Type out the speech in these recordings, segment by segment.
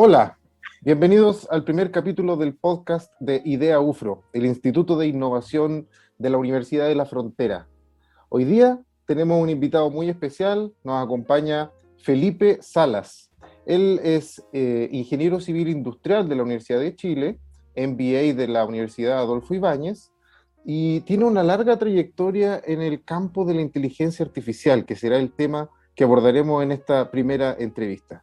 Hola, bienvenidos al primer capítulo del podcast de IDEA UFRO, el Instituto de Innovación de la Universidad de la Frontera. Hoy día tenemos un invitado muy especial, nos acompaña Felipe Salas. Él es eh, ingeniero civil industrial de la Universidad de Chile, MBA de la Universidad Adolfo Ibáñez, y tiene una larga trayectoria en el campo de la inteligencia artificial, que será el tema que abordaremos en esta primera entrevista.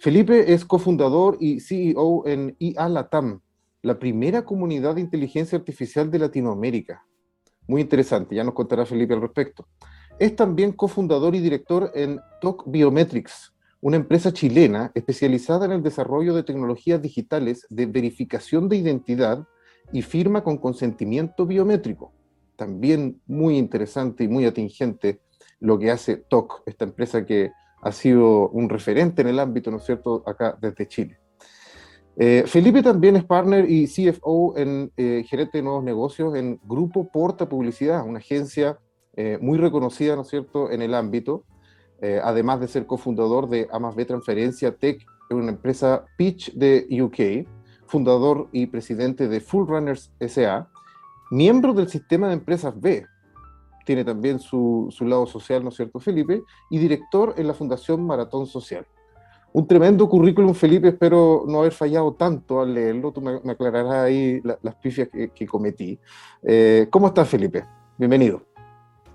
Felipe es cofundador y CEO en IA Latam, la primera comunidad de inteligencia artificial de Latinoamérica. Muy interesante, ya nos contará Felipe al respecto. Es también cofundador y director en TOC Biometrics, una empresa chilena especializada en el desarrollo de tecnologías digitales de verificación de identidad y firma con consentimiento biométrico. También muy interesante y muy atingente lo que hace TOC, esta empresa que ha sido un referente en el ámbito, ¿no es cierto?, acá desde Chile. Eh, Felipe también es partner y CFO en eh, gerente de nuevos negocios en Grupo Porta Publicidad, una agencia eh, muy reconocida, ¿no es cierto?, en el ámbito, además de ser cofundador de Amas B Transferencia Tech, una empresa Pitch de UK, fundador y presidente de Full Runners SA, miembro del sistema de empresas B, tiene también su, lado social, ¿no es cierto, Felipe? Y director en la Fundación Maratón Social. Un tremendo currículum, Felipe, espero no haber fallado tanto al leerlo, tú me, aclararás ahí las pifias que, cometí. Eh, ¿Cómo estás, Felipe? Bienvenido.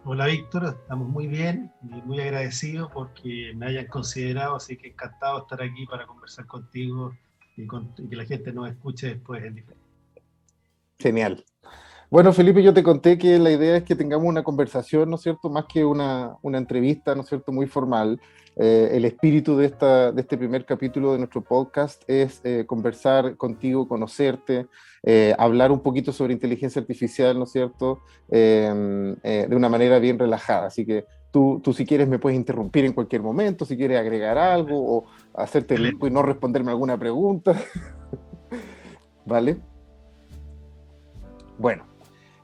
Hola, Víctor, estamos muy bien y muy agradecidos porque me hayan considerado, así que encantado estar aquí para conversar contigo y, que la gente nos escuche después en diferente. Genial. Bueno, Felipe, yo te conté que la idea es que tengamos una conversación, ¿no es cierto?, más que una, entrevista, ¿no es cierto?, muy formal. Eh, el espíritu de, esta, de este primer capítulo de nuestro podcast es eh, conversar contigo, conocerte, eh, hablar un poquito sobre inteligencia artificial, ¿no es cierto?, em, de una manera bien relajada. Así que tú, tú, si quieres, me puedes interrumpir en cualquier momento, si quieres agregar algo o hacerte el y no responderme alguna pregunta. ¿Vale? Bueno.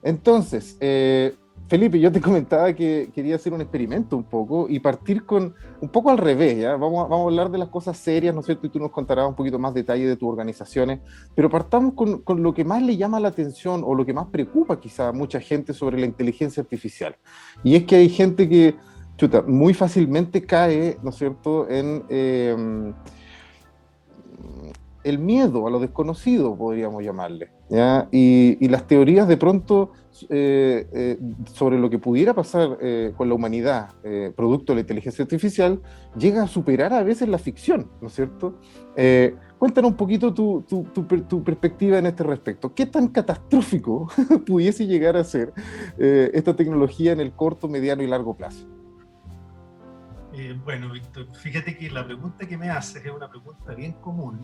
Entonces, eh, Felipe, yo te comentaba que quería hacer un experimento un poco y partir con un poco al revés, ¿ya? Vamos a, vamos a hablar de las cosas serias, ¿no es cierto? Y tú nos contarás un poquito más detalle de tus organizaciones, pero partamos con, con, lo que más le llama la atención o lo que más preocupa quizá a mucha gente sobre la inteligencia artificial. Y es que hay gente que, chuta, muy fácilmente cae, ¿no es cierto?, en... Eh, el miedo a lo desconocido, podríamos llamarle. Y, las teorías de pronto eh, eh, sobre lo que pudiera pasar eh, con la humanidad, producto de la inteligencia artificial, llega a superar a veces la ficción, ¿no es cierto? cuéntanos un poquito tu, tu, perspectiva en este respecto. ¿Qué tan catastrófico pudiese llegar a ser esta tecnología en el corto, mediano y largo plazo? bueno, Víctor, fíjate que la pregunta que me haces es una pregunta bien común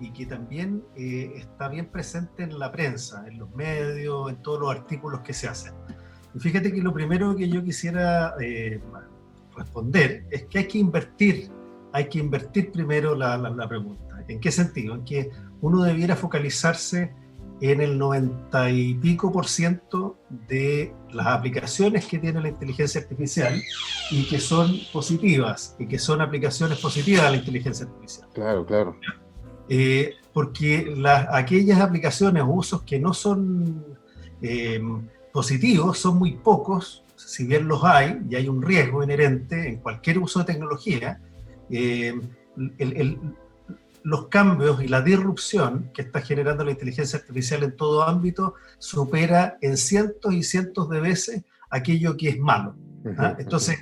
y que también eh, está bien presente en la prensa, en los medios, en todos los artículos que se hacen. Y fíjate que lo primero que yo quisiera eh, responder es que hay que invertir, hay que invertir primero la, la, pregunta. ¿En qué sentido? En que uno debiera focalizarse en el 90 y pico por ciento de las aplicaciones que tiene la inteligencia artificial y que son positivas y que son aplicaciones positivas de la inteligencia artificial. Claro, claro. Eh, porque aquellas aplicaciones o usos que no son eh, positivos son muy pocos, si bien los hay, y hay un riesgo inherente en cualquier uso de tecnología, eh, los cambios y la disrupción que está generando la inteligencia artificial en todo ámbito supera en cientos y cientos de veces aquello que es malo. ¿ah? Entonces,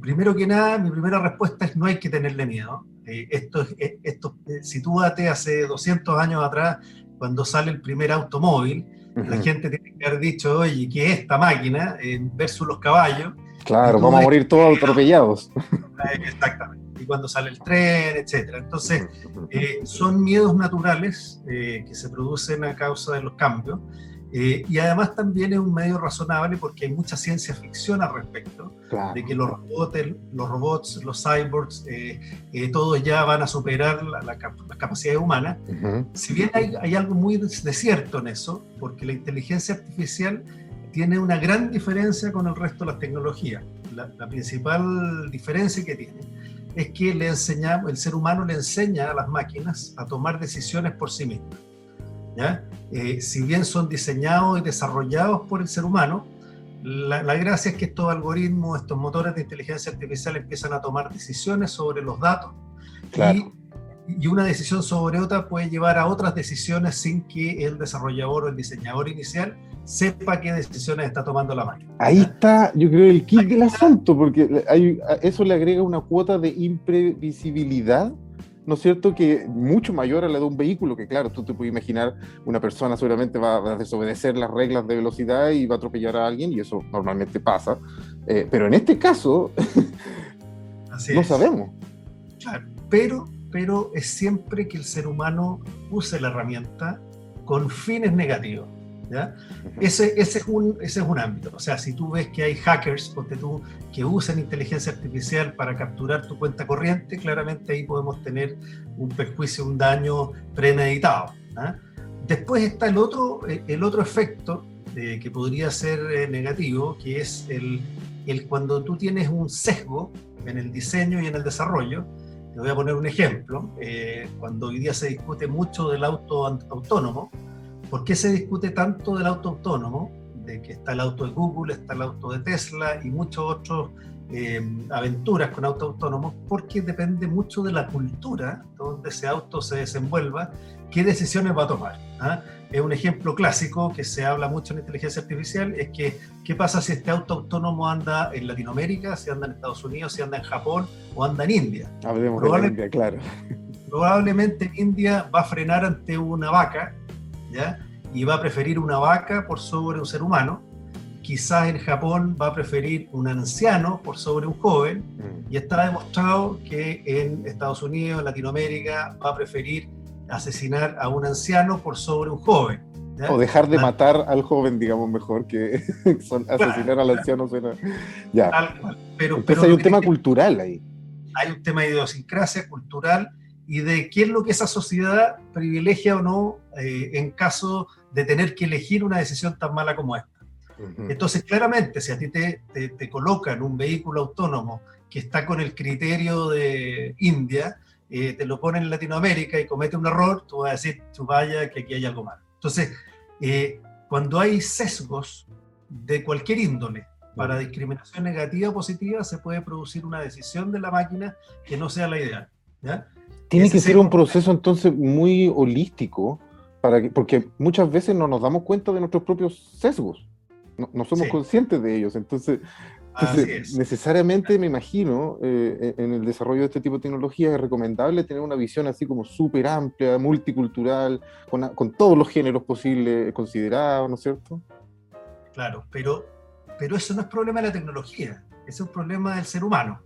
primero que nada, mi primera respuesta es no hay que tenerle miedo. Eh, esto, eh, esto, eh, sitúate hace 200 años atrás, cuando sale el primer automóvil, la gente tiene que haber dicho, oye, ¿qué es esta máquina? versus los caballos. Claro, vamos a morir todos atropellados. Exactamente. Y cuando sale el tren, etc. Entonces, son miedos naturales que se producen a causa de los cambios. Eh, y además también es un medio razonable porque hay mucha ciencia ficción al respecto, de que los robots, los, robots, los cyborgs, eh, eh, todos ya van a superar la, la, las capacidades humanas. Si bien hay, hay, algo muy de cierto en eso, porque la inteligencia artificial tiene una gran diferencia con el resto de las tecnologías. La, la principal diferencia que tiene es que le enseñamos, el ser humano le enseña a las máquinas a tomar decisiones por sí mismas. ¿Ya? Eh, si bien son diseñados y desarrollados por el ser humano, la, gracia es que estos algoritmos, estos motores de inteligencia artificial empiezan a tomar decisiones sobre los datos y, y, una decisión sobre otra puede llevar a otras decisiones sin que el desarrollador o el diseñador inicial sepa qué decisiones está tomando la máquina. Ahí está, yo creo, el kit del asunto, porque hay, eso le agrega una cuota de imprevisibilidad ¿no es cierto?, que mucho mayor a la de un vehículo, que claro, tú te puedes imaginar, una persona seguramente va a desobedecer las reglas de velocidad y va a atropellar a alguien, y eso normalmente pasa, eh, pero en este caso, no sabemos. Claro, pero, pero es siempre que el ser humano use la herramienta con fines negativos. Ese, ese, es un, ese es un ámbito. O sea, si tú ves que hay hackers, porque tú, que usan inteligencia artificial para capturar tu cuenta corriente, claramente ahí podemos tener un perjuicio, un daño premeditado. Después está el otro, el otro efecto de, que podría ser eh, negativo, que es el, el cuando tú tienes un sesgo en el diseño y en el desarrollo. Te voy a poner un ejemplo. Eh, cuando hoy día se discute mucho del auto autónomo, ¿Por qué se discute tanto del auto autónomo? De que está el auto de Google, está el auto de Tesla y muchos otros eh, aventuras con auto autónomos, porque depende mucho de la cultura donde ese auto se desenvuelva, qué decisiones va a tomar. ¿ah? Es un ejemplo clásico que se habla mucho en inteligencia artificial, es que qué pasa si este auto autónomo anda en Latinoamérica, si anda en Estados Unidos, si anda en Japón o anda en India. Hablemos de India, claro. Probablemente en India va a frenar ante una vaca y va a preferir una vaca por sobre un ser humano. Quizás en Japón va a preferir un anciano por sobre un joven. Mm. Y está demostrado que en Estados Unidos, en Latinoamérica, va a preferir asesinar a un anciano por sobre un joven. O dejar de matar al joven, digamos mejor, que asesinar al anciano suena. Ya. Pero, Entonces hay un tema cultural ahí. Hay un tema de idiosincrasia cultural y de qué es lo que esa sociedad privilegia o no eh, en caso de tener que elegir una decisión tan mala como esta. Entonces, claramente, si a ti te, te, colocan un vehículo autónomo que está con el criterio de India, eh, te lo ponen en Latinoamérica y comete un error, tú vas a decir, tú vaya, que aquí hay algo mal. Entonces, eh, cuando hay sesgos de cualquier índole para discriminación negativa o positiva, se puede producir una decisión de la máquina que no sea la ideal. ¿ya? Tiene que ser un proceso entonces muy holístico, para que, porque muchas veces no nos damos cuenta de nuestros propios sesgos, no, somos conscientes de ellos, entonces, necesariamente me imagino eh, en el desarrollo de este tipo de tecnología es recomendable tener una visión así como súper amplia, multicultural, con, con, todos los géneros posibles considerados, ¿no es cierto? Claro, pero, pero eso no es problema de la tecnología, es un problema del ser humano.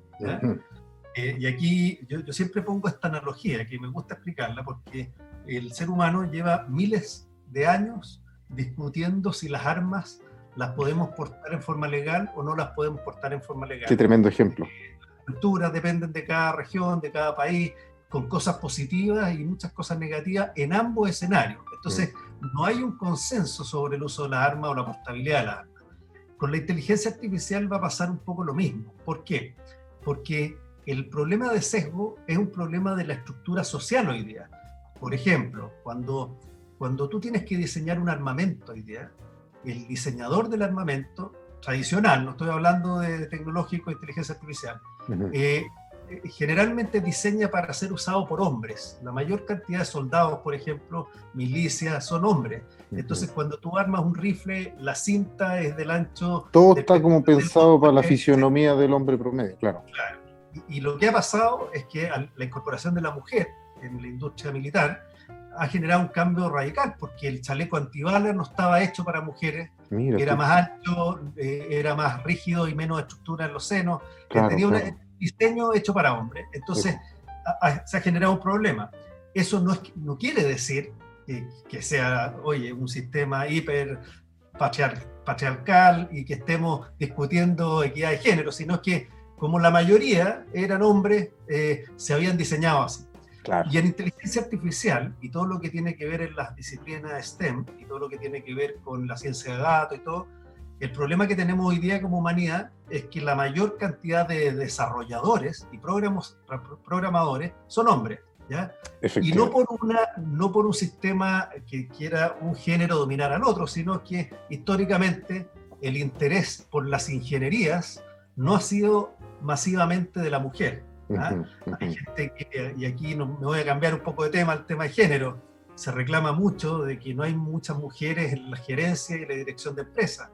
Eh, y aquí yo, siempre pongo esta analogía que me gusta explicarla porque el ser humano lleva miles de años discutiendo si las armas las podemos portar en forma legal o no las podemos portar en forma legal. Qué tremendo ejemplo. Las culturas dependen de cada región, de cada país, con cosas positivas y muchas cosas negativas en ambos escenarios. Entonces, no hay un consenso sobre el uso de las armas o la portabilidad de las armas. Con la inteligencia artificial va a pasar un poco lo mismo. ¿Por qué? Porque el problema de sesgo es un problema de la estructura social hoy día. Por ejemplo, cuando, cuando tú tienes que diseñar un armamento hoy día, el diseñador del armamento tradicional, no estoy hablando de tecnológico, inteligencia artificial, eh, generalmente diseña para ser usado por hombres. La mayor cantidad de soldados, por ejemplo, milicias, son hombres. Entonces, cuando tú armas un rifle, la cinta es del ancho... Todo está como pensado para la fisionomía del hombre promedio, claro. Claro y lo que ha pasado es que la incorporación de la mujer en la industria militar ha generado un cambio radical, porque el chaleco antibalas no estaba hecho para mujeres, era más alto, eh, era más rígido y menos estructura en los senos, tenía un diseño hecho para hombres. Entonces se ha generado un problema. Eso no, es, no quiere decir que sea, oye, un sistema hiper patriarcal y que estemos discutiendo equidad de género, sino que como la mayoría eran hombres, eh, se habían diseñado así. Y en inteligencia artificial y todo lo que tiene que ver en las disciplinas STEM y todo lo que tiene que ver con la ciencia de datos y todo, el problema que tenemos hoy día como humanidad es que la mayor cantidad de desarrolladores y programadores son hombres. ¿ya? Y no por, una, no por un sistema que quiera un género dominar al otro, sino que históricamente el interés por las ingenierías no ha sido masivamente de la mujer. ¿ah? Hay gente que, y aquí me voy a cambiar un poco de tema, el tema de género, se reclama mucho de que no hay muchas mujeres en la gerencia y la dirección de empresas.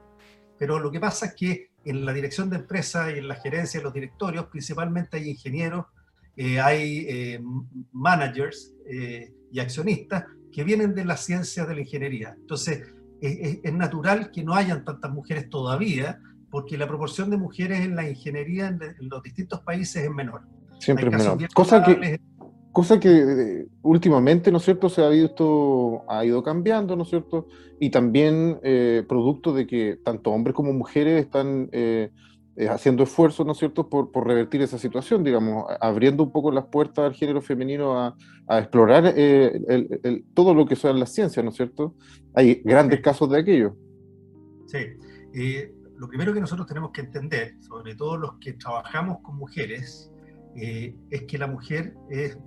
Pero lo que pasa es que en la dirección de empresas y en la gerencia y los directorios principalmente hay ingenieros, eh, hay eh, managers eh, y accionistas que vienen de las ciencias de la ingeniería. Entonces, es natural que no hayan tantas mujeres todavía, porque la proporción de mujeres en la ingeniería en, los distintos países es menor. Siempre es menor. Cosa que, cosa que eh, últimamente, ¿no es cierto?, se ha visto, ha ido cambiando, ¿no es cierto? Y también eh, producto de que tanto hombres como mujeres están eh, haciendo esfuerzos, ¿no es cierto?, por, por, revertir esa situación, digamos, abriendo un poco las puertas al género femenino a, a explorar el, todo lo que son las ciencias, ¿no es cierto? Hay grandes casos de aquello. Sí lo primero que nosotros tenemos que entender, sobre todo los que trabajamos con mujeres, eh, es que la mujer es,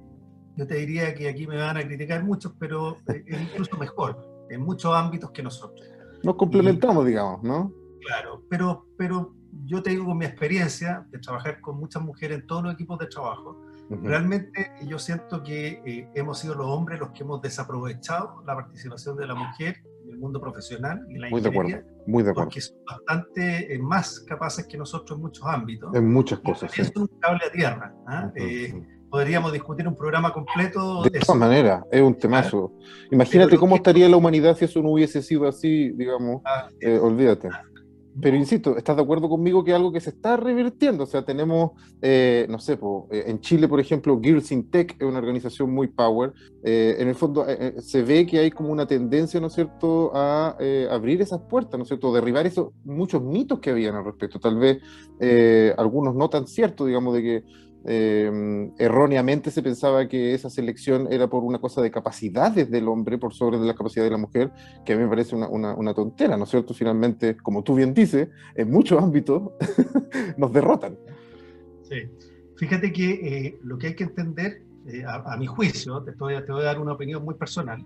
yo te diría que aquí me van a criticar muchos, pero es incluso mejor en muchos ámbitos que nosotros. Nos complementamos, digamos, ¿no? Claro, pero, pero yo te digo con mi experiencia de trabajar con muchas mujeres en todos los equipos de trabajo, realmente yo siento que eh, hemos sido los hombres los que hemos desaprovechado la participación de la mujer el mundo profesional y la muy de acuerdo, muy de acuerdo. porque son bastante eh, más capaces que nosotros en muchos ámbitos. En muchas cosas. Es un cable a tierra. ¿ah? Eh, podríamos discutir un programa completo. De, todas maneras, es un temazo. Imagínate cómo estaría la humanidad si eso no hubiese sido así, digamos. Ah, eh, olvídate. Ah, pero insisto, ¿estás de acuerdo conmigo que es algo que se está revirtiendo? O sea, tenemos, eh, no sé, eh, en Chile, por ejemplo, Girls in Tech es una organización muy power. Eh, en el fondo, se ve que hay como una tendencia, ¿no es cierto?, a abrir esas puertas, ¿no es cierto?, derribar esos muchos mitos que habían al respecto. Tal vez algunos no tan ciertos, digamos, de que eh, erróneamente se pensaba que esa selección era por una cosa de capacidades del hombre por sobre de la capacidad de la mujer, que a mí me parece una, una, tontera, ¿no es cierto? Finalmente, como tú bien dices, en muchos ámbitos nos derrotan. Sí, fíjate que eh, lo que hay que entender, eh, a, mi juicio, te, a, te voy a dar una opinión muy personal,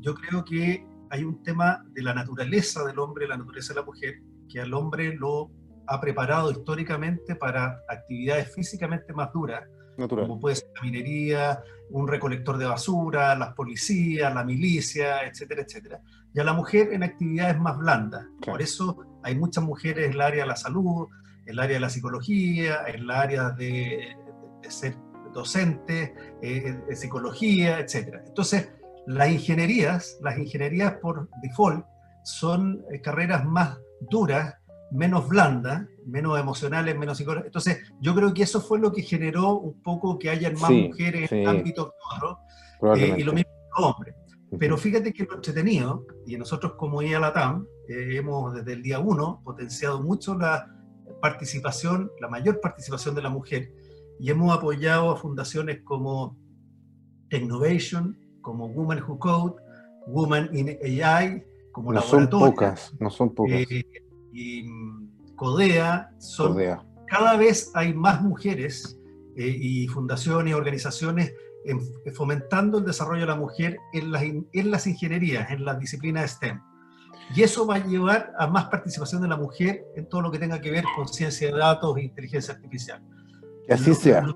yo creo que hay un tema de la naturaleza del hombre, la naturaleza de la mujer, que al hombre lo ha preparado históricamente para actividades físicamente más duras, como puede ser la minería, un recolector de basura, las policías, la milicia, etcétera, etcétera. Y a la mujer en actividades más blandas. Por eso hay muchas mujeres en el área de la salud, en el área de la psicología, en el área de, ser docente, eh, de psicología, etcétera. Entonces, las ingenierías, las ingenierías por default, son eh, carreras más duras menos blanda, menos emocionales, menos psicológicas. Entonces, yo creo que eso fue lo que generó un poco que hayan más mujeres en el ámbito eh, y lo mismo los hombres. Pero fíjate que lo entretenido, y nosotros como IA Latam, eh, hemos desde el día uno potenciado mucho la participación, la mayor participación de la mujer, y hemos apoyado a fundaciones como Innovation, como Women Who Code, Women in AI, como no son pocas, no son pocas. Eh, y mm, CODEA, son, cada vez hay más mujeres eh, y fundaciones organizaciones fomentando el desarrollo de la mujer en las, en las ingenierías, en las disciplinas STEM. Y eso va a llevar a más participación de la mujer en todo lo que tenga que ver con ciencia de datos e inteligencia artificial. Que así sea.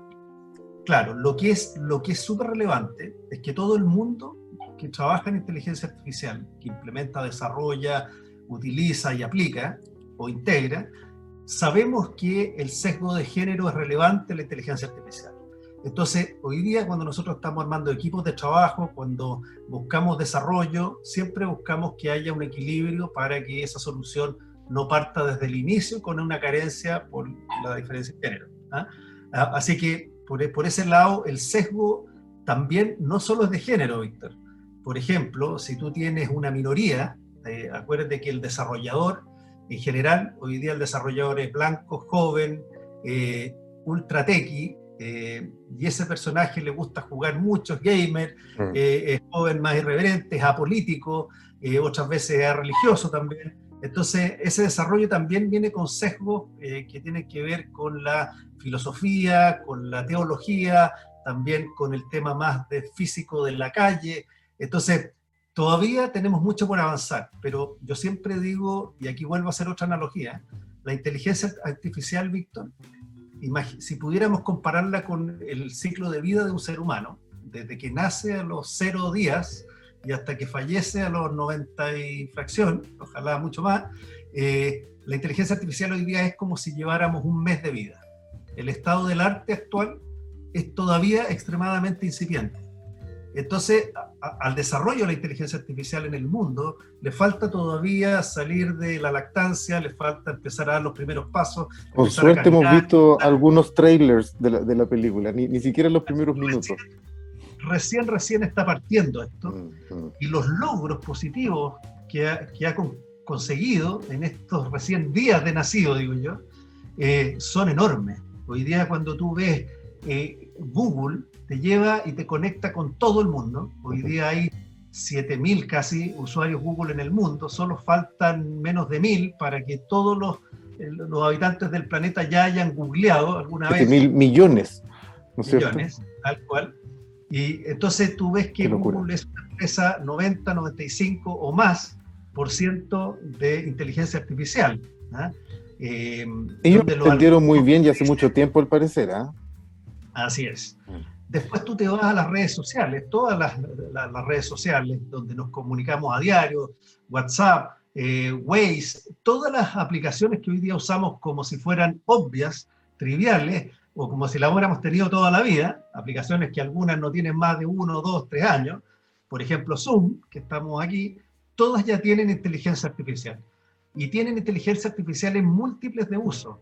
claro, lo que es lo que es súper relevante es que todo el mundo que trabaja en inteligencia artificial, que implementa, desarrolla, utiliza y aplica o integra, sabemos que el sesgo de género es relevante en la inteligencia artificial. Entonces, hoy día cuando nosotros estamos armando equipos de trabajo, cuando buscamos desarrollo, siempre buscamos que haya un equilibrio para que esa solución no parta desde el inicio con una carencia por la diferencia de género. ¿ah? Ah, así que por, por ese lado, el sesgo también no solo es de género, Víctor. Por ejemplo, si tú tienes una minoría, eh, acuérdate que el desarrollador, en general, hoy día el desarrollador es blanco, joven, eh, ultra tequi, eh, y ese personaje le gusta jugar mucho, es gamer, mm. es joven más irreverente, es apolítico, otras veces es religioso también. Entonces, ese desarrollo también viene con sesgos eh, que tienen que ver con la filosofía, con la teología, también con el tema más de físico de la calle. Entonces, todavía tenemos mucho por avanzar, pero yo siempre digo, y aquí vuelvo a hacer otra analogía, la inteligencia artificial, Víctor, si pudiéramos compararla con el ciclo de vida de un ser humano, desde que nace a los cero días y hasta que fallece a los 90 y fracción, ojalá mucho más, eh, la inteligencia artificial hoy día es como si lleváramos un mes de vida. El estado del arte actual es todavía extremadamente incipiente. Entonces, al desarrollo de la inteligencia artificial en el mundo, le falta todavía salir de la lactancia, le falta empezar a dar los primeros pasos. Por suerte hemos visto algunos trailers de la, de la película, ni, ni, siquiera los primeros minutos. Recién, recién, está partiendo esto. Y los logros positivos que ha, que ha conseguido en estos recién días de nacido, digo yo, eh, son enormes. Hoy día cuando tú ves eh, Google, te lleva y te conecta con todo el mundo. Hoy día hay 7.000 casi usuarios Google en el mundo, solo faltan menos de 1.000 para que todos los, los habitantes del planeta ya hayan googleado alguna vez. mil millones, ¿no es millones, tal cual. Y entonces tú ves que Google es una empresa 90, 95 o más por ciento de inteligencia artificial. ¿ah? Eh, Ellos lo entendieron muy bien y hace mucho tiempo al parecer. ¿ah? Así es. Después tú te vas a las redes sociales, todas las, redes sociales donde nos comunicamos a diario, WhatsApp, eh, Waze, todas las aplicaciones que hoy día usamos como si fueran obvias, triviales, o como si las hubiéramos tenido toda la vida, aplicaciones que algunas no tienen más de uno, dos, tres años, por ejemplo Zoom, que estamos aquí, todas ya tienen inteligencia artificial. Y tienen inteligencia artificial en múltiples de uso,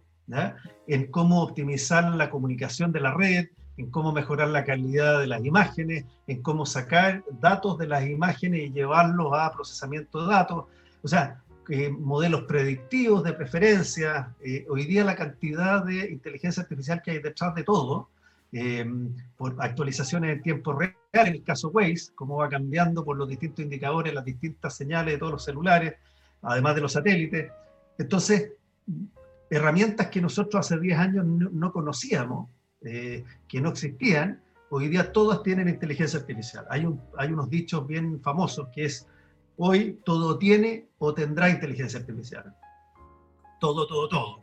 en cómo optimizar la comunicación de la red, en cómo mejorar la calidad de las imágenes, en cómo sacar datos de las imágenes y llevarlos a procesamiento de datos. O sea, eh, modelos predictivos de preferencia. Eh, hoy día la cantidad de inteligencia artificial que hay detrás de todo, eh, por actualizaciones en tiempo real, en el caso Waze, cómo va cambiando por los distintos indicadores, las distintas señales de todos los celulares, además de los satélites. Entonces, herramientas que nosotros hace 10 años no conocíamos, eh, que no existían, hoy día todas tienen inteligencia artificial. Hay, un, hay unos dichos bien famosos que es, hoy todo tiene o tendrá inteligencia artificial. Todo, todo, todo.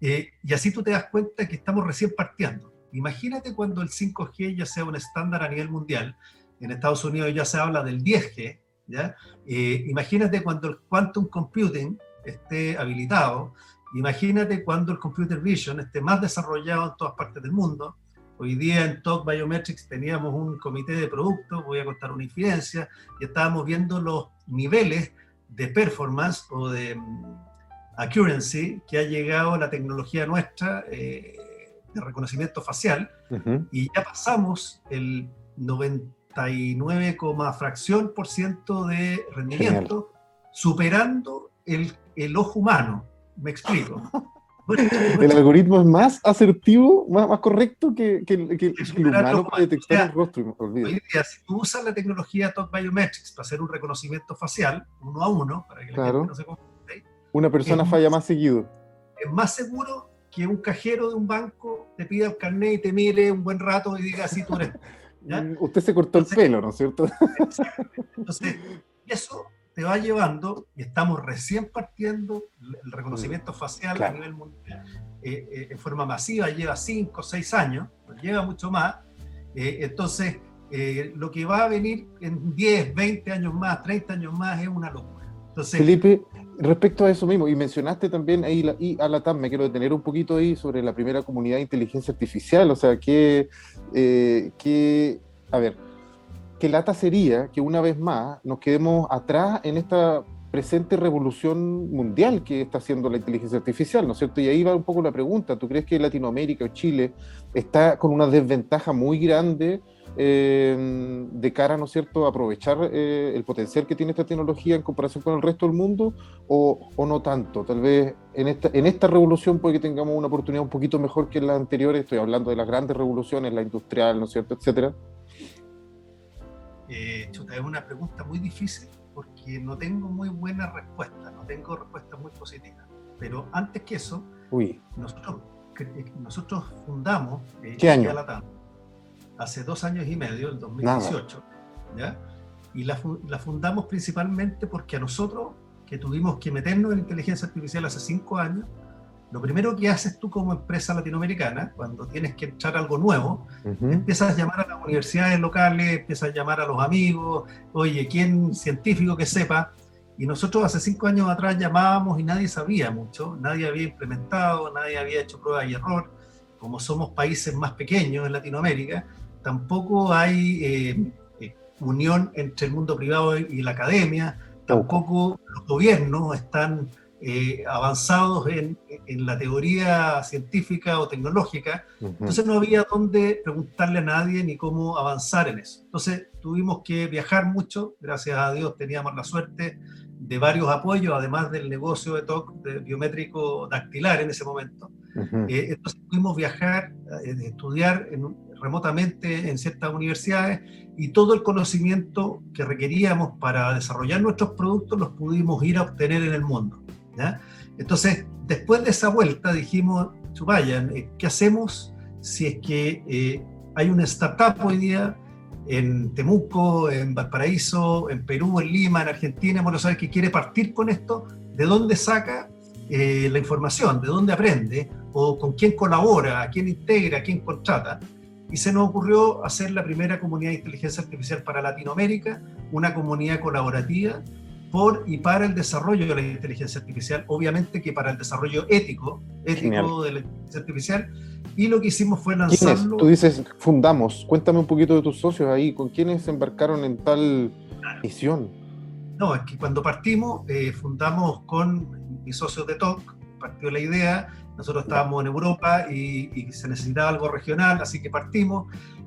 Eh, y así tú te das cuenta que estamos recién partiendo. Imagínate cuando el 5G ya sea un estándar a nivel mundial. En Estados Unidos ya se habla del 10G. ¿ya? Eh, imagínate cuando el quantum computing esté habilitado Imagínate cuando el computer vision esté más desarrollado en todas partes del mundo. Hoy día en Talk Biometrics teníamos un comité de productos, voy a contar una infidencia, y estábamos viendo los niveles de performance o de mm, accuracy que ha llegado la tecnología nuestra eh, de reconocimiento facial, y ya pasamos el 99, fracción por ciento de rendimiento, superando el, el ojo humano. Me explico. el algoritmo es más asertivo, más, más correcto que, que, el humano para detectar el rostro. Hoy día, si tú usas la tecnología Top Biometrics para hacer un reconocimiento facial, uno a uno, para que la gente no se confunde, una persona falla más seguido. Es más seguro que un cajero de un banco te pida el carnet y te mire un buen rato y diga, así tú eres. Mm, usted se cortó el pelo, ¿no es cierto? Entonces, eso te va llevando, y estamos recién partiendo, el reconocimiento facial a nivel mundial eh, eh, en forma masiva, lleva 5 o 6 años, lleva mucho más. Eh, entonces, lo que va a venir en 10, 20 años más, 30 años más, es una locura. Entonces, Felipe, respecto a eso mismo, y mencionaste también ahí la, y a la TAM, me quiero detener un poquito ahí sobre la primera comunidad de inteligencia artificial, o sea, que, que a ver, qué lata sería que una vez más nos quedemos atrás en esta presente revolución mundial que está haciendo la inteligencia artificial, ¿no es cierto? Y ahí va un poco la pregunta, ¿tú crees que Latinoamérica o Chile está con una desventaja muy grande eh, de cara, ¿no es cierto?, a aprovechar eh, el potencial que tiene esta tecnología en comparación con el resto del mundo, o, o, no tanto. Tal vez en esta, en esta revolución puede que tengamos una oportunidad un poquito mejor que en las anteriores, estoy hablando de las grandes revoluciones, la industrial, ¿no es cierto?, etcétera. Eh, chuta, es una pregunta muy difícil porque no tengo muy buena respuesta, no tengo respuestas muy positivas. Pero antes que eso, nosotros, eh, nosotros fundamos eh, ¿Qué año? hace dos años y medio, el 2018, ¿ya? y la, la, fundamos principalmente porque a nosotros, que tuvimos que meternos en inteligencia artificial hace cinco años, lo primero que haces tú como empresa latinoamericana, cuando tienes que echar algo nuevo, empiezas a llamar a las universidades locales, empiezas a llamar a los amigos, oye, ¿quién científico que sepa? Y nosotros hace cinco años atrás llamábamos y nadie sabía mucho, nadie había implementado, nadie había hecho prueba y error. Como somos países más pequeños en Latinoamérica, tampoco hay eh, eh, unión entre el mundo privado y la academia, tampoco los gobiernos están eh, avanzados en, en, la teoría científica o tecnológica, entonces no había dónde preguntarle a nadie ni cómo avanzar en eso. Entonces tuvimos que viajar mucho, gracias a Dios teníamos la suerte de varios apoyos, además del negocio de TOC de biométrico dactilar en ese momento. Eh, entonces pudimos viajar, eh, estudiar remotamente en ciertas universidades y todo el conocimiento que requeríamos para desarrollar nuestros productos los pudimos ir a obtener en el mundo. Entonces, después de esa vuelta dijimos, vayan, eh, ¿qué hacemos si es que eh, hay una startup hoy día en Temuco, en Valparaíso, en Perú, en Lima, en Argentina, bueno, sabes que quiere partir con esto, ¿de dónde saca eh, la información? ¿De dónde aprende? ¿O con quién colabora? ¿A quién integra? ¿A quién contrata? Y se nos ocurrió hacer la primera comunidad de inteligencia artificial para Latinoamérica, una comunidad colaborativa por y para el desarrollo de la inteligencia artificial, obviamente que para el desarrollo ético, ético de la inteligencia artificial, y lo que hicimos fue lanzarlo... Tú dices, fundamos, cuéntame un poquito de tus socios ahí, ¿con quiénes embarcaron en tal misión? No, es que cuando partimos, eh, fundamos con mis socios de TOC, partió la idea, nosotros estábamos en Europa y, y, se necesitaba algo regional, así que partimos,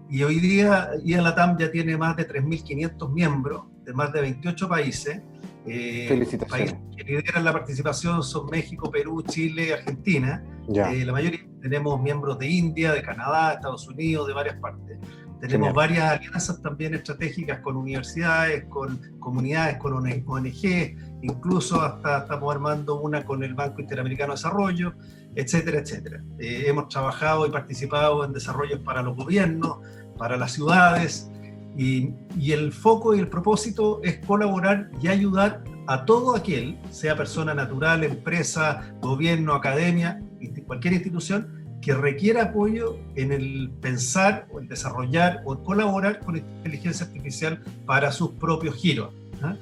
y hoy día IALATAM ya tiene más de 3.500 miembros de más de 28 países, eh, Felicitaciones. Países que lideran la participación son México, Perú, Chile, Argentina. Eh, la mayoría tenemos miembros de India, de Canadá, Estados Unidos, de varias partes. Tenemos varias alianzas también estratégicas con universidades, con comunidades, con ONG, incluso hasta estamos armando una con el Banco Interamericano de Desarrollo, etcétera, etcétera. Eh, hemos trabajado y participado en desarrollos para los gobiernos, para las ciudades, y, el foco y el propósito es colaborar y ayudar a todo aquel, sea persona natural, empresa, gobierno, academia, cualquier institución, que requiera apoyo en el pensar o el desarrollar o colaborar con inteligencia artificial para sus propios giros. ¿ah?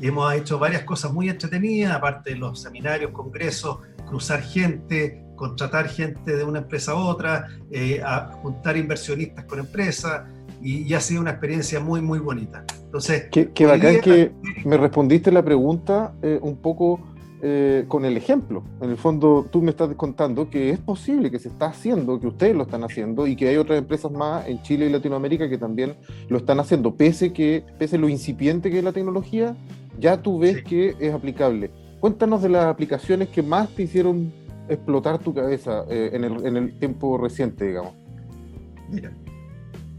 Hemos hecho varias cosas muy entretenidas, aparte de los seminarios, congresos, cruzar gente, contratar gente de una empresa a otra, eh, a juntar inversionistas con empresas, y, ha sido una experiencia muy, muy bonita. Entonces, qué, qué bacán que me respondiste la pregunta eh, un poco eh, con el ejemplo. En el fondo, tú me estás contando que es posible, que se está haciendo, que ustedes lo están haciendo y que hay otras empresas más en Chile y Latinoamérica que también lo están haciendo. Pese, que, pese lo incipiente que es la tecnología, ya tú ves que es aplicable. Cuéntanos de las aplicaciones que más te hicieron explotar tu cabeza eh, en, el, en el tiempo reciente, digamos. Mira,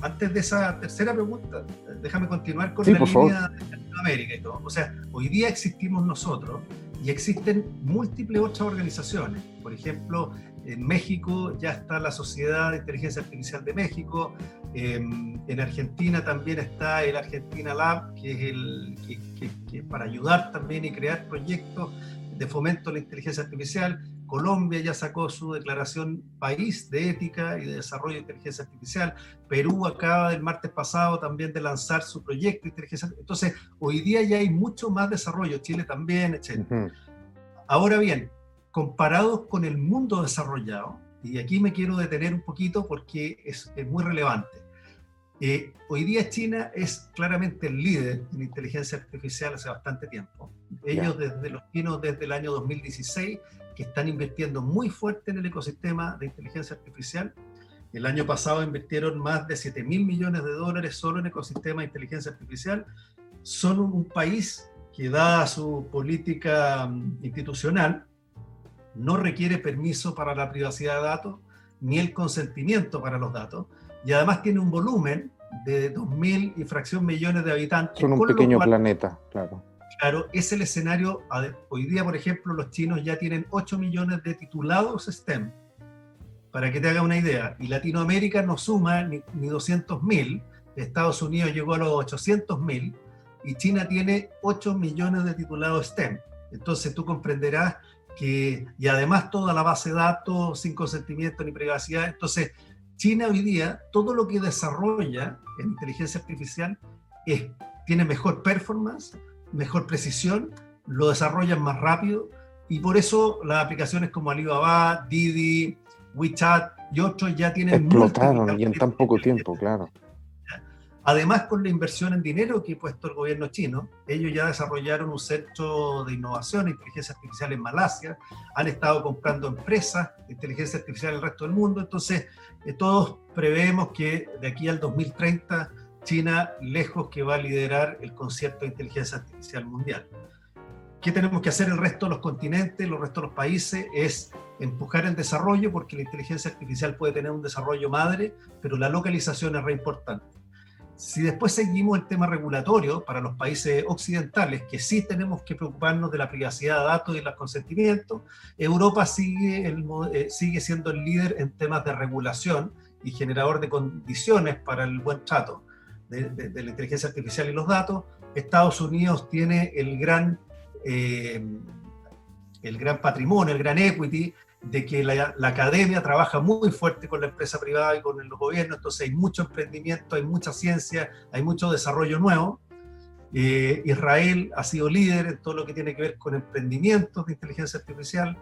antes de esa tercera pregunta, déjame continuar con la línea de Latinoamérica y todo. O sea, hoy día existimos nosotros y existen múltiples otras organizaciones. Por ejemplo, en México ya está la Sociedad de Inteligencia Artificial de México. Em, en Argentina también está el Argentina Lab, que es el que, para ayudar también y crear proyectos de fomento a la inteligencia artificial. Colombia ya sacó su declaración país de ética y de desarrollo de inteligencia artificial. Perú acaba del martes pasado también de lanzar su proyecto de inteligencia artificial. Entonces, hoy día ya hay mucho más desarrollo, Chile también, etc. Ahora bien, comparados con el mundo desarrollado, y aquí me quiero detener un poquito porque es, es muy relevante. Eh, hoy día China es claramente el líder en inteligencia artificial hace bastante tiempo. Ellos desde los chinos desde el año 2016 que están invirtiendo muy fuerte en el ecosistema de inteligencia artificial. El año pasado invirtieron más de 7 mil millones de dólares solo en ecosistema de inteligencia artificial. Son un, país que, dada su política mm, institucional, no requiere permiso para la privacidad de datos ni el consentimiento para los datos. Y además tiene un volumen de 2.000 y fracción millones de habitantes. Son un pequeño planeta, claro Claro, es el escenario. Hoy día, por ejemplo, los chinos ya tienen 8 millones de titulados STEM, para que te haga una idea. Y Latinoamérica no suma ni, ni 200 mil. Estados Unidos llegó a los 800 mil y China tiene 8 millones de titulados STEM. Entonces tú comprenderás que, y además toda la base de datos sin consentimiento ni privacidad, entonces China hoy día, todo lo que desarrolla en inteligencia artificial es, tiene mejor performance, mejor precisión, lo desarrollan más rápido y por eso las aplicaciones como Alibaba, Didi, WeChat y otros ya tienen... Explotaron y en tan poco tiempo, claro. Además, con la inversión en dinero que ha puesto el gobierno chino, ellos ya desarrollaron un centro de innovación e inteligencia artificial en Malasia, han estado comprando empresas de inteligencia artificial en el resto del mundo, entonces eh, todos preveemos que de aquí al 2030 China lejos que va a liderar el concierto de inteligencia artificial mundial. ¿Qué tenemos que hacer el resto de los continentes, los restos de los países? Es empujar el desarrollo, porque la inteligencia artificial puede tener un desarrollo madre, pero la localización es re importante. Si después seguimos el tema regulatorio para los países occidentales, que sí tenemos que preocuparnos de la privacidad de datos y el consentimientos, Europa sigue, eh, sigue siendo el líder en temas de regulación y generador de condiciones para el buen trato de, la inteligencia artificial y los datos. Estados Unidos tiene el gran, eh, el gran patrimonio, el gran equity de que la, academia trabaja muy fuerte con la empresa privada y con los gobiernos, entonces hay mucho emprendimiento, hay mucha ciencia, hay mucho desarrollo nuevo. Eh, Israel ha sido líder en todo lo que tiene que ver con emprendimientos de inteligencia artificial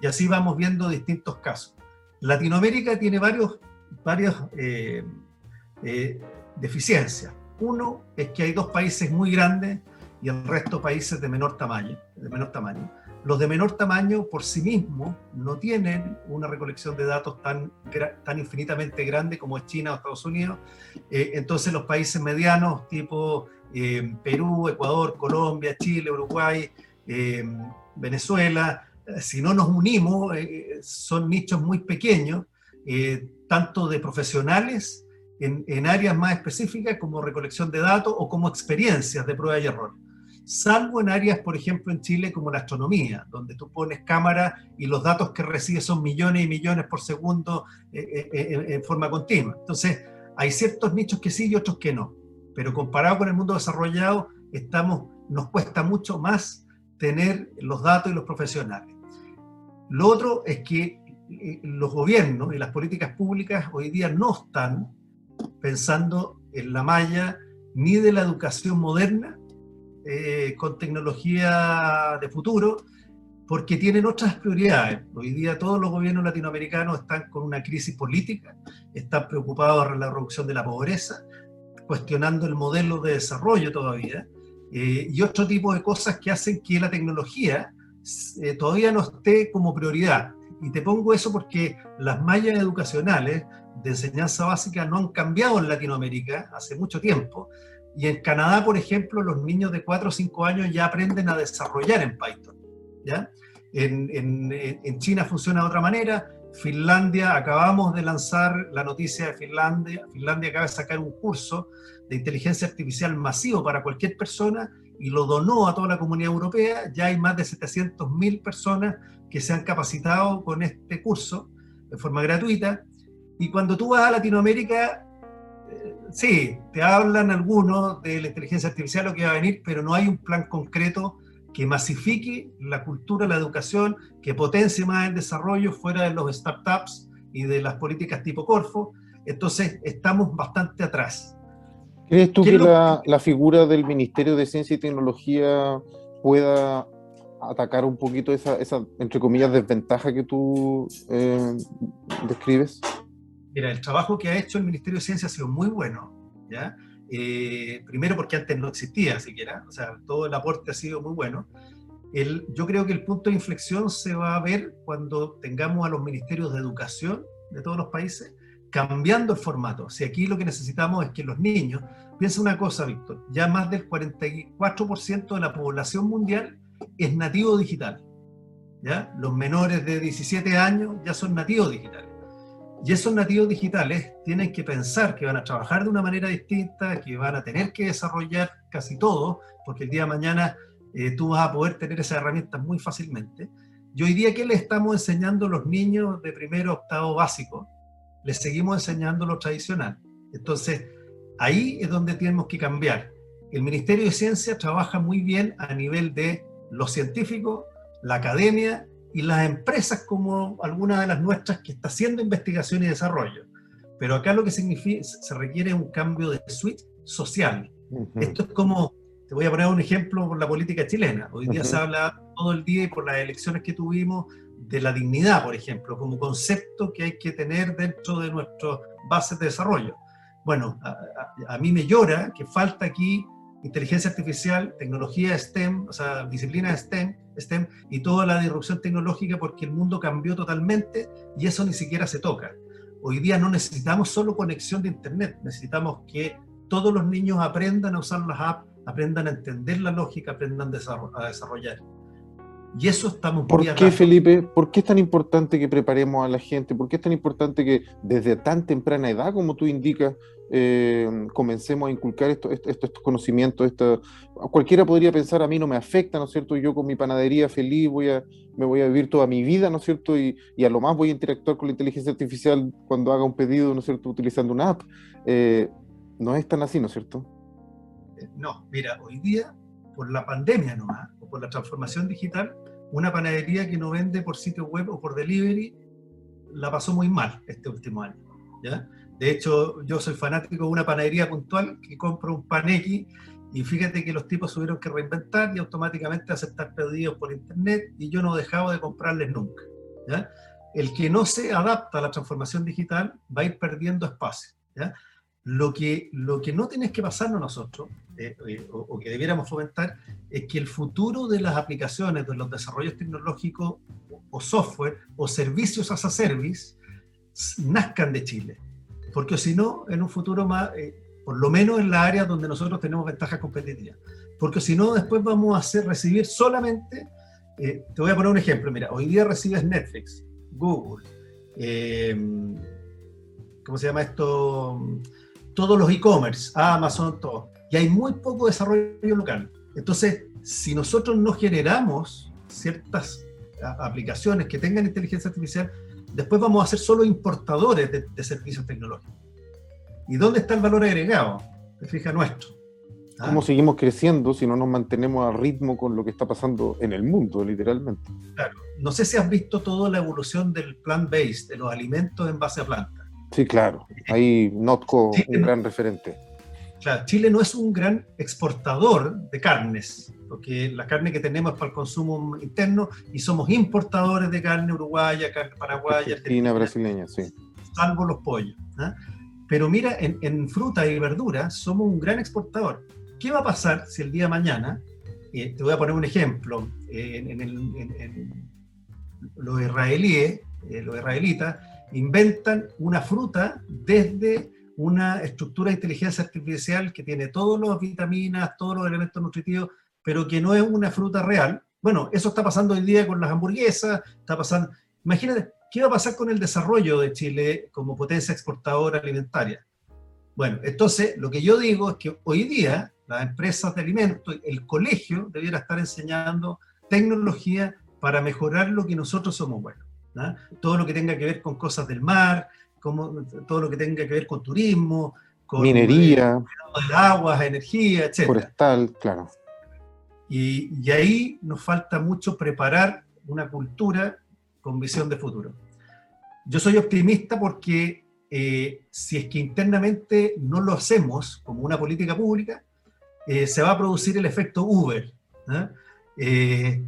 y así vamos viendo distintos casos. Latinoamérica tiene varios, varias eh, eh, deficiencias. Uno es que hay dos países muy grandes y el resto países de menor tamaño. De menor tamaño. Los de menor tamaño por sí mismos no tienen una recolección de datos tan, tan infinitamente grande como China o Estados Unidos. Eh, entonces los países medianos tipo eh, Perú, Ecuador, Colombia, Chile, Uruguay, eh, Venezuela, si no nos unimos, son nichos muy pequeños, tanto de profesionales en, en áreas más específicas como recolección de datos o como experiencias de prueba y error salvo en áreas, por ejemplo, en Chile como la astronomía, donde tú pones cámara y los datos que recibes son millones y millones por segundo eh, eh, eh, en forma continua. Entonces, hay ciertos nichos que sí y otros que no, pero comparado con el mundo desarrollado, estamos, nos cuesta mucho más tener los datos y los profesionales. Lo otro es que los gobiernos y las políticas públicas hoy día no están pensando en la malla ni de la educación moderna, eh, con tecnología de futuro, porque tienen otras prioridades. Hoy día todos los gobiernos latinoamericanos están con una crisis política, están preocupados por la reducción de la pobreza, cuestionando el modelo de desarrollo todavía, eh, y otro tipo de cosas que hacen que la tecnología eh, todavía no esté como prioridad. Y te pongo eso porque las mallas educacionales de enseñanza básica no han cambiado en Latinoamérica hace mucho tiempo, y en Canadá, por ejemplo, los niños de 4 o 5 años ya aprenden a desarrollar en Python. ¿ya? En, en, en, China funciona de otra manera. Finlandia, acabamos de lanzar la noticia de Finlandia. Finlandia acaba de sacar un curso de inteligencia artificial masivo para cualquier persona y lo donó a toda la comunidad europea. Ya hay más de 700.000 personas que se han capacitado con este curso de forma gratuita. Y cuando tú vas a Latinoamérica, sí, te hablan algunos de la inteligencia artificial, lo que va a venir, pero no hay un plan concreto que masifique la cultura, la educación, que potencie más el desarrollo fuera de los startups y de las políticas tipo Corfo. Entonces, estamos bastante atrás. ¿Crees tú que la, figura del Ministerio de Ciencia y Tecnología pueda atacar un poquito esa, esa entre comillas, desventaja que tú eh, describes? Mira, el trabajo que ha hecho el Ministerio de Ciencia ha sido muy bueno, ¿ya? Eh, primero porque antes no existía siquiera, o sea, todo el aporte ha sido muy bueno. El, yo creo que el punto de inflexión se va a ver cuando tengamos a los ministerios de educación de todos los países cambiando el formato. Si aquí lo que necesitamos es que los niños, piensa una cosa, Víctor, ya más del 44% de la población mundial es nativo digital. ¿ya? Los menores de 17 años ya son nativos digitales. Y esos nativos digitales tienen que pensar que van a trabajar de una manera distinta, que van a tener que desarrollar casi todo, porque el día de mañana eh, tú vas a poder tener esas herramientas muy fácilmente. Y hoy día, ¿qué le estamos enseñando a los niños de primero octavo básico? Les seguimos enseñando lo tradicional. Entonces, ahí es donde tenemos que cambiar. El Ministerio de Ciencia trabaja muy bien a nivel de los científicos, la academia y las empresas como algunas de las nuestras que está haciendo investigación y desarrollo. Pero acá lo que significa, se requiere un cambio de switch social. Esto es como, te voy a poner un ejemplo por la política chilena. Hoy día se habla todo el día y por las elecciones que tuvimos de la dignidad, por ejemplo, como concepto que hay que tener dentro de nuestras bases de desarrollo. Bueno, a, a mí me llora que falta aquí inteligencia artificial, tecnología STEM, o sea, disciplina STEM, STEM y toda la disrupción tecnológica porque el mundo cambió totalmente y eso ni siquiera se toca. Hoy día no necesitamos solo conexión de Internet, necesitamos que todos los niños aprendan a usar las apps, aprendan a entender la lógica, aprendan a desarrollar. Y eso estamos ¿Por qué, Felipe? ¿Por qué es tan importante que preparemos a la gente? ¿Por qué es tan importante que desde tan temprana edad, como tú indicas, eh, comencemos a inculcar estos, estos, conocimientos? Cualquiera podría pensar, a mí no me afecta, ¿no es cierto? Yo con mi panadería feliz voy a, me voy a vivir toda mi vida, ¿no es cierto? Y, y a lo más voy a interactuar con la inteligencia artificial cuando haga un pedido, ¿no es cierto? Utilizando una app. Eh, no es tan así, ¿no es cierto? Eh, no, mira, hoy día, por la pandemia nomás, o por la transformación digital, una panadería que no vende por sitio web o por delivery la pasó muy mal este último año. ¿ya? De hecho, yo soy fanático de una panadería puntual que compro un pan X y fíjate que los tipos tuvieron que reinventar y automáticamente aceptar pedidos por internet y yo no dejaba de comprarles nunca. ¿ya? El que no se adapta a la transformación digital va a ir perdiendo espacio. ¿ya? Lo que, lo que no tienes que pasarnos nosotros, eh, eh, o, que debiéramos fomentar, es que el futuro de las aplicaciones, de los desarrollos tecnológicos o, software o servicios as a service, nazcan de Chile. Porque si no, en un futuro más, eh, por lo menos en la área donde nosotros tenemos ventajas competitivas. Porque si no, después vamos a hacer recibir solamente, te voy a poner un ejemplo, mira, hoy día recibes Netflix, Google, ¿cómo se llama esto? Todos los e-commerce, Amazon, todo. Y hay muy poco desarrollo local. Entonces, si nosotros no generamos ciertas aplicaciones que tengan inteligencia artificial, después vamos a ser solo importadores de, servicios tecnológicos. ¿Y dónde está el valor agregado? Se fija nuestro. ¿Ah? ¿Cómo seguimos creciendo si no nos mantenemos al ritmo con lo que está pasando en el mundo, literalmente? Claro. No sé si has visto toda la evolución del plant-based, de los alimentos en base a plantas. Sí, claro. Ahí Notco, un gran referente. Claro, Chile no es un gran exportador de carnes, porque la carne que tenemos es para el consumo interno y somos importadores de carne uruguaya, carne paraguaya, argentina, brasileña, sí. Salvo los pollos. ¿ah? Pero mira, en, fruta y verdura somos un gran exportador. ¿Qué va a pasar si el día de mañana, eh, te voy a poner un ejemplo, eh, en, los israelíes, eh, los israelitas, inventan una fruta desde una estructura de inteligencia artificial que tiene todas las vitaminas, todos los elementos nutritivos, pero que no es una fruta real. Bueno, eso está pasando hoy día con las hamburguesas, está pasando... Imagínate, ¿qué va a pasar con el desarrollo de Chile como potencia exportadora alimentaria? Bueno, entonces lo que yo digo es que hoy día las empresas de alimentos, el colegio debiera estar enseñando tecnología para mejorar lo que nosotros somos buenos. Todo lo que tenga que ver con cosas del mar, como, todo lo que tenga que ver con turismo, con minería, de aguas, energía, etc. Forestal, claro. Y, y, ahí nos falta mucho preparar una cultura con visión de futuro. Yo soy optimista porque eh, si es que internamente no lo hacemos como una política pública, eh, se va a producir el efecto Uber. Eh,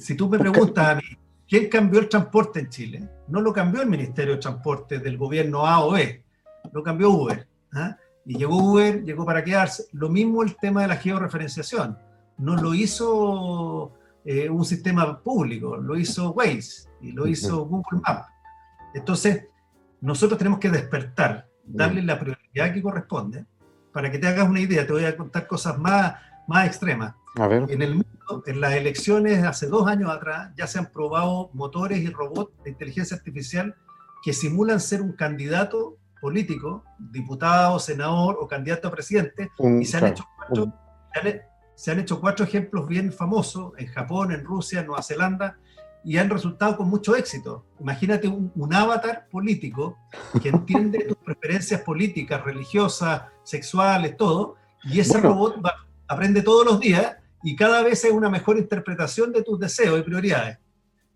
si tú me preguntas a mí, ¿Quién cambió el transporte en Chile? No lo cambió el Ministerio de Transporte del gobierno A o B, lo cambió Uber. ¿ah? Y llegó Uber, llegó para quedarse. Lo mismo el tema de la georreferenciación. No lo hizo eh, un sistema público, lo hizo Waze y lo hizo Google Maps. Entonces, nosotros tenemos que despertar, darle la prioridad que corresponde. Para que te hagas una idea, te voy a contar cosas más, más extremas. A ver. En el en las elecciones hace dos años atrás ya se han probado motores y robots de inteligencia artificial que simulan ser un candidato político, diputado, senador o candidato a presidente, y se han, hecho se han hecho cuatro ejemplos bien famosos en Japón, en Rusia, en Nueva Zelanda, y han resultado con mucho éxito. Imagínate un, avatar político que entiende tus preferencias políticas, religiosas, sexuales, todo, y ese robot aprende todos los días y cada vez es una mejor interpretación de tus deseos y prioridades.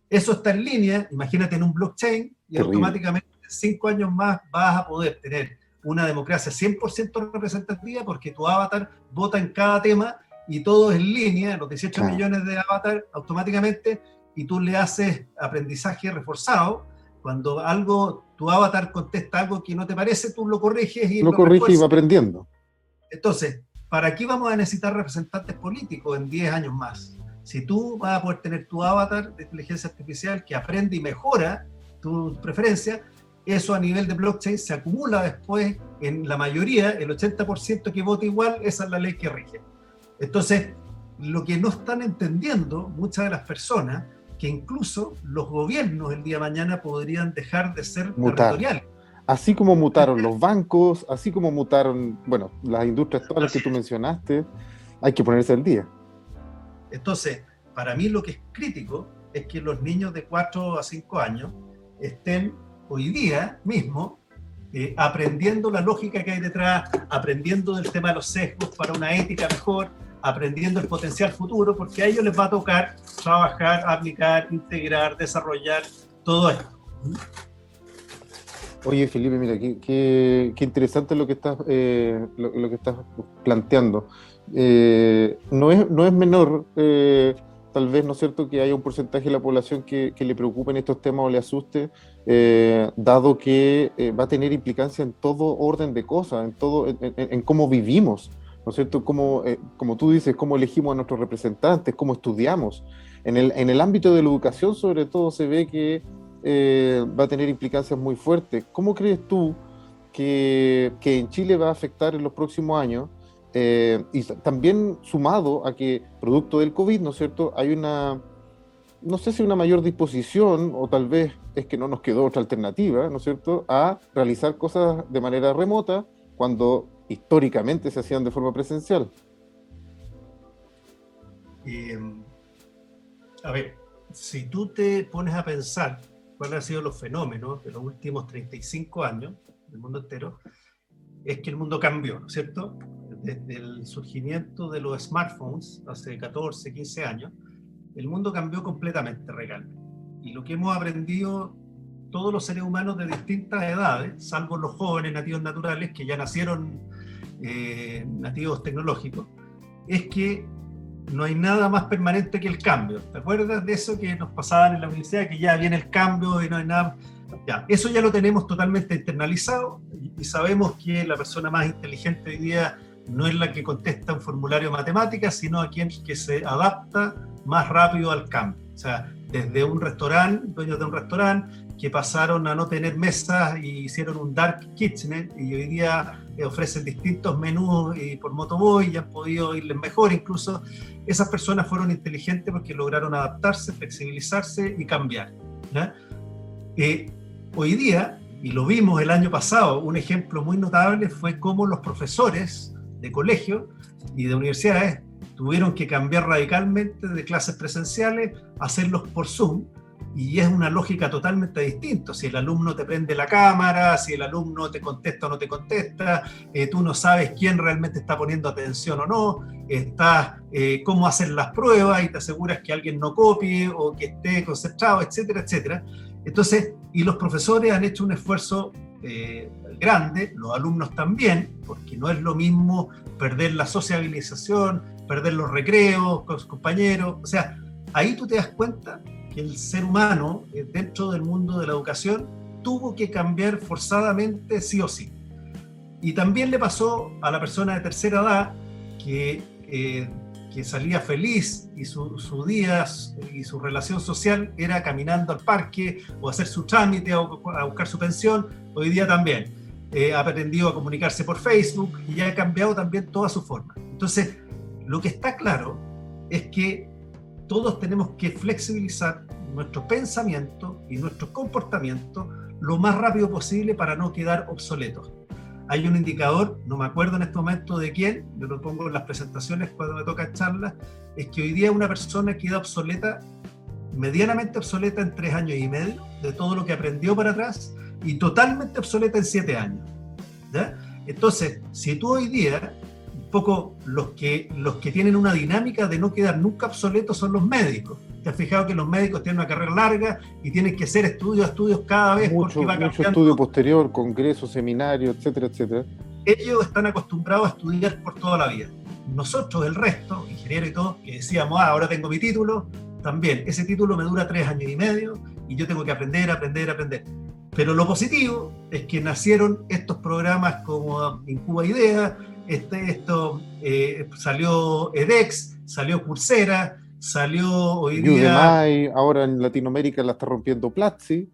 Eso está en línea, imagínate en un blockchain, y automáticamente en cinco años más vas a poder tener una democracia 100% representativa porque tu avatar vota en cada tema y todo es en línea, los 18 millones de avatar automáticamente y tú le haces aprendizaje reforzado. Cuando algo, tu avatar contesta algo que no te parece, tú lo corriges y lo, lo corriges y va aprendiendo. Entonces, ¿para qué vamos a necesitar representantes políticos en 10 años más? Si tú vas a poder tener tu avatar de inteligencia artificial que aprende y mejora tu preferencia, eso a nivel de blockchain se acumula después en la mayoría, el 80% que vota igual, esa es la ley que rige. Entonces, lo que no están entendiendo muchas de las personas que incluso los gobiernos el día de mañana podrían dejar de ser territoriales. Así como mutaron los bancos, así como mutaron, bueno, las industrias todas las que tú mencionaste, hay que ponerse al día. Entonces, para mí lo que es crítico es que los niños de 4 a 5 años estén hoy día mismo eh, aprendiendo la lógica que hay detrás, aprendiendo del tema de los sesgos para una ética mejor, aprendiendo el potencial futuro, porque a ellos les va a tocar trabajar, aplicar, integrar, desarrollar todo esto. Oye, Felipe, mira, qué, interesante lo que estás, eh, lo, que estás planteando. Eh, no, es, no es menor, eh, tal vez, ¿no es cierto?, que haya un porcentaje de la población que, le preocupen estos temas o le asuste, dado que va a tener implicancia en todo orden de cosas, en, todo, en cómo vivimos. ¿no es cierto? Como, eh, como tú dices, cómo elegimos a nuestros representantes, cómo estudiamos. En el, en el ámbito de la educación, sobre todo, se ve que eh, va a tener implicancias muy fuertes. ¿Cómo crees tú que, que en Chile va a afectar en los próximos años? Eh, y también sumado a que, producto del COVID, ¿no es cierto?, hay una, no sé si una mayor disposición, o tal vez es que no nos quedó otra alternativa, ¿no es cierto?, a realizar cosas de manera remota cuando históricamente se hacían de forma presencial. Eh, a ver, si tú te pones a pensar cuáles han sido los fenómenos de los últimos 35 años del mundo entero, es que el mundo cambió, ¿no es cierto? Desde el surgimiento de los smartphones hace 14, 15 años, el mundo cambió completamente, regal. Y lo que hemos aprendido todos los seres humanos de distintas edades, salvo los jóvenes nativos naturales que ya nacieron eh, nativos tecnológicos, es que no hay nada más permanente que el cambio. ¿Te acuerdas de eso que nos pasaban en la universidad, que ya viene el cambio y no hay nada? Ya, eso ya lo tenemos totalmente internalizado y, sabemos que la persona más inteligente hoy día no es la que contesta un formulario de matemáticas, sino a quien que se adapta más rápido al cambio. O sea, desde un restaurante, dueños de un restaurante, que pasaron a no tener mesas y hicieron un dark kitchen y hoy día eh, ofrecen distintos menús y por motoboy y han podido irles mejor. Incluso esas personas fueron inteligentes porque lograron adaptarse, flexibilizarse y cambiar. Eh, hoy día, y lo vimos el año pasado, un ejemplo muy notable fue cómo los profesores de colegio y de universidades tuvieron que cambiar radicalmente de clases presenciales hacerlos por Zoom y es una lógica totalmente distinta. Si el alumno te prende la cámara, si el alumno te contesta o no te contesta, eh, tú no sabes quién realmente está poniendo atención o no, está eh, cómo hacer las pruebas y te aseguras que alguien no copie o que esté concentrado, etcétera, etcétera. Entonces, y los profesores han hecho un esfuerzo eh, grande, los alumnos también, porque no es lo mismo perder la sociabilización, perder los recreos con sus compañeros, o sea, ahí tú te das cuenta que el ser humano eh, dentro del mundo de la educación tuvo que cambiar forzadamente sí o sí. Y también le pasó a la persona de tercera edad que, eh, que salía feliz y su, su, día y su relación social era caminando al parque o hacer su trámite o a buscar su pensión, hoy día también. Eh, ha aprendido a comunicarse por Facebook y ya ha cambiado también toda su forma. Entonces, lo que está claro es que todos tenemos que flexibilizar nuestro pensamiento y nuestro comportamiento lo más rápido posible para no quedar obsoletos. hay un indicador, no me acuerdo en este momento de quién, yo lo pongo en las presentaciones cuando me toca charlas, es que hoy día una persona queda obsoleta, medianamente obsoleta en tres años y medio, de todo lo que aprendió para atrás, y totalmente obsoleta en siete años. Entonces, si tú hoy día, poco los que, los que tienen una dinámica de no quedar nunca obsoletos son los médicos. ¿Te has fijado que los médicos tienen una carrera larga y tienen que hacer estudios, estudios cada vez mucho, porque va Mucho estudio posterior, congresos, seminarios, etcétera, etcétera. Ellos están acostumbrados a estudiar por toda la vida. Nosotros, el resto, ingenieros y todo, que decíamos, ah, ahora tengo mi título, también, ese título me dura tres años y medio y yo tengo que aprender, aprender, aprender. Pero lo positivo es que nacieron estos programas como Incuba Idea, este, esto eh, salió edX, salió Coursera, salió hoy día... ahora en Latinoamérica la está rompiendo Platzi.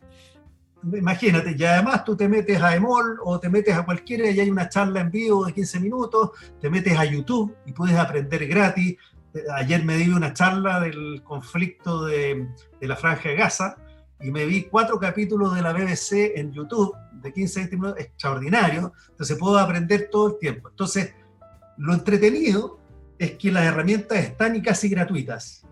Imagínate, y además tú te metes a Emol o te metes a cualquiera y hay una charla en vivo de 15 minutos, te metes a YouTube y puedes aprender gratis. Ayer me di una charla del conflicto de, de la franja de Gaza y me vi cuatro capítulos de la BBC en YouTube de 15 20 minutos, extraordinario. Entonces puedo aprender todo el tiempo. Entonces, lo entretenido es que las herramientas están y casi gratuitas.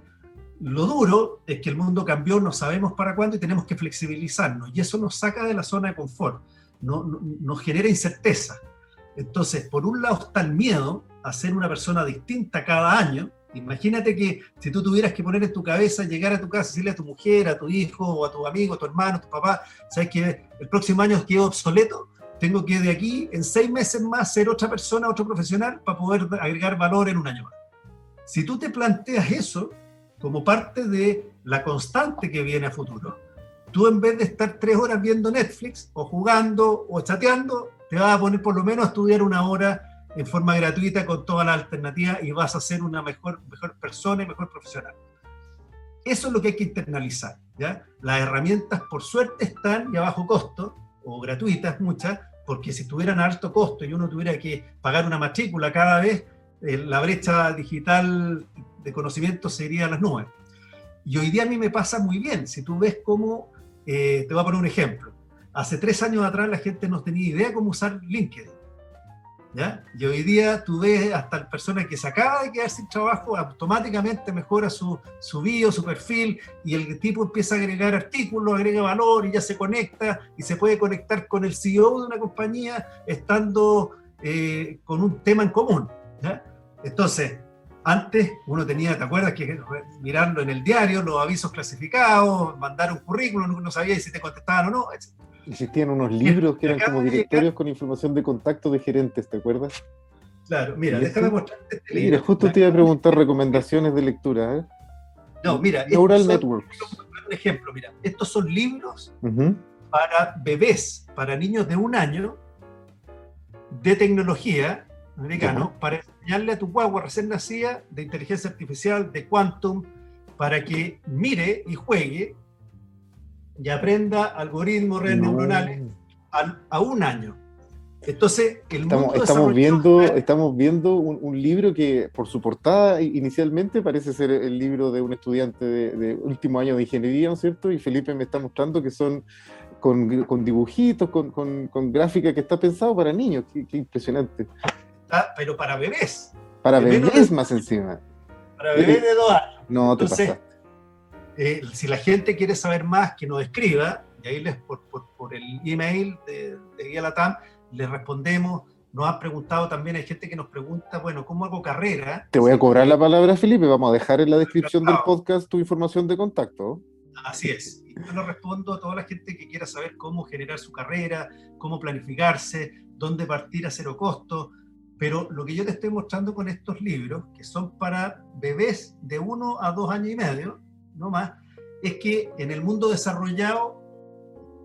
Lo duro es que el mundo cambió, no sabemos para cuándo y tenemos que flexibilizarnos. Y eso nos saca de la zona de confort, no, nos genera incerteza. Entonces, por un lado está el miedo a ser una persona distinta cada año. Imagínate que si tú tuvieras que poner en tu cabeza, llegar a tu casa, decirle a tu mujer, a tu hijo, o a tu amigo, a tu hermano, a tu papá, ¿sabes que el próximo año quedo obsoleto? tengo que de aquí en seis meses más ser otra persona, otro profesional para poder agregar valor en un año más. Si tú te planteas eso como parte de la constante que viene a futuro, tú en vez de estar tres horas viendo Netflix o jugando o chateando, te vas a poner por lo menos a estudiar una hora en forma gratuita con toda la alternativa y vas a ser una mejor, mejor persona y mejor profesional. Eso es lo que hay que internalizar. ¿ya? Las herramientas, por suerte, están y a bajo costo, o gratuitas muchas, porque si tuvieran alto costo y uno tuviera que pagar una matrícula cada vez, eh, la brecha digital de conocimiento sería las nubes. Y hoy día a mí me pasa muy bien. Si tú ves cómo, eh, te voy a poner un ejemplo. Hace tres años atrás la gente no tenía idea cómo usar LinkedIn. Y hoy día tú ves hasta personas que se acaba de quedar sin trabajo, automáticamente mejora su, su bio, su perfil, y el tipo empieza a agregar artículos, agrega valor y ya se conecta y se puede conectar con el CEO de una compañía estando eh, con un tema en común. Entonces, antes uno tenía, ¿te acuerdas? Que mirarlo en el diario, los avisos clasificados, mandar un currículum, no sabía si te contestaban o no, Existían unos libros que eran como directorios con información de contacto de gerentes, ¿te acuerdas? Claro, mira, déjame mostrarte este libro. Mira, justo te iba a preguntar recomendaciones de lectura. ¿eh? No, mira. Neural Networks. Un ejemplo, mira, estos son libros para bebés, para niños de un año, de tecnología americano, para enseñarle a tu guagua recién nacida de inteligencia artificial, de quantum, para que mire y juegue y aprenda algoritmos, redes neuronales a, un año. Entonces, el estamos, estamos viendo, estamos viendo un, libro que por su portada inicialmente parece ser el libro de un estudiante de, último año de ingeniería, ¿no es cierto? Y Felipe me está mostrando que son con, con dibujitos, con, con, gráfica que está pensado para niños. Qué, impresionante. pero para bebés. Para bebés, más encima. Para bebés de dos años. No, te pasa eh, si la gente quiere saber más, que nos escriba, y ahí les, por, por, el email de, de Guía Latam, les respondemos. Nos han preguntado también, hay gente que nos pregunta, bueno, ¿cómo hago carrera? Te voy a cobrar la palabra, Felipe. Vamos a dejar en la descripción del podcast tu información de contacto. Así es. Y yo lo respondo a toda la gente que quiera saber cómo generar su carrera, cómo planificarse, dónde partir a cero costo. Pero lo que yo te estoy mostrando con estos libros, que son para bebés de uno a dos años y medio, no más, es que en el mundo desarrollado,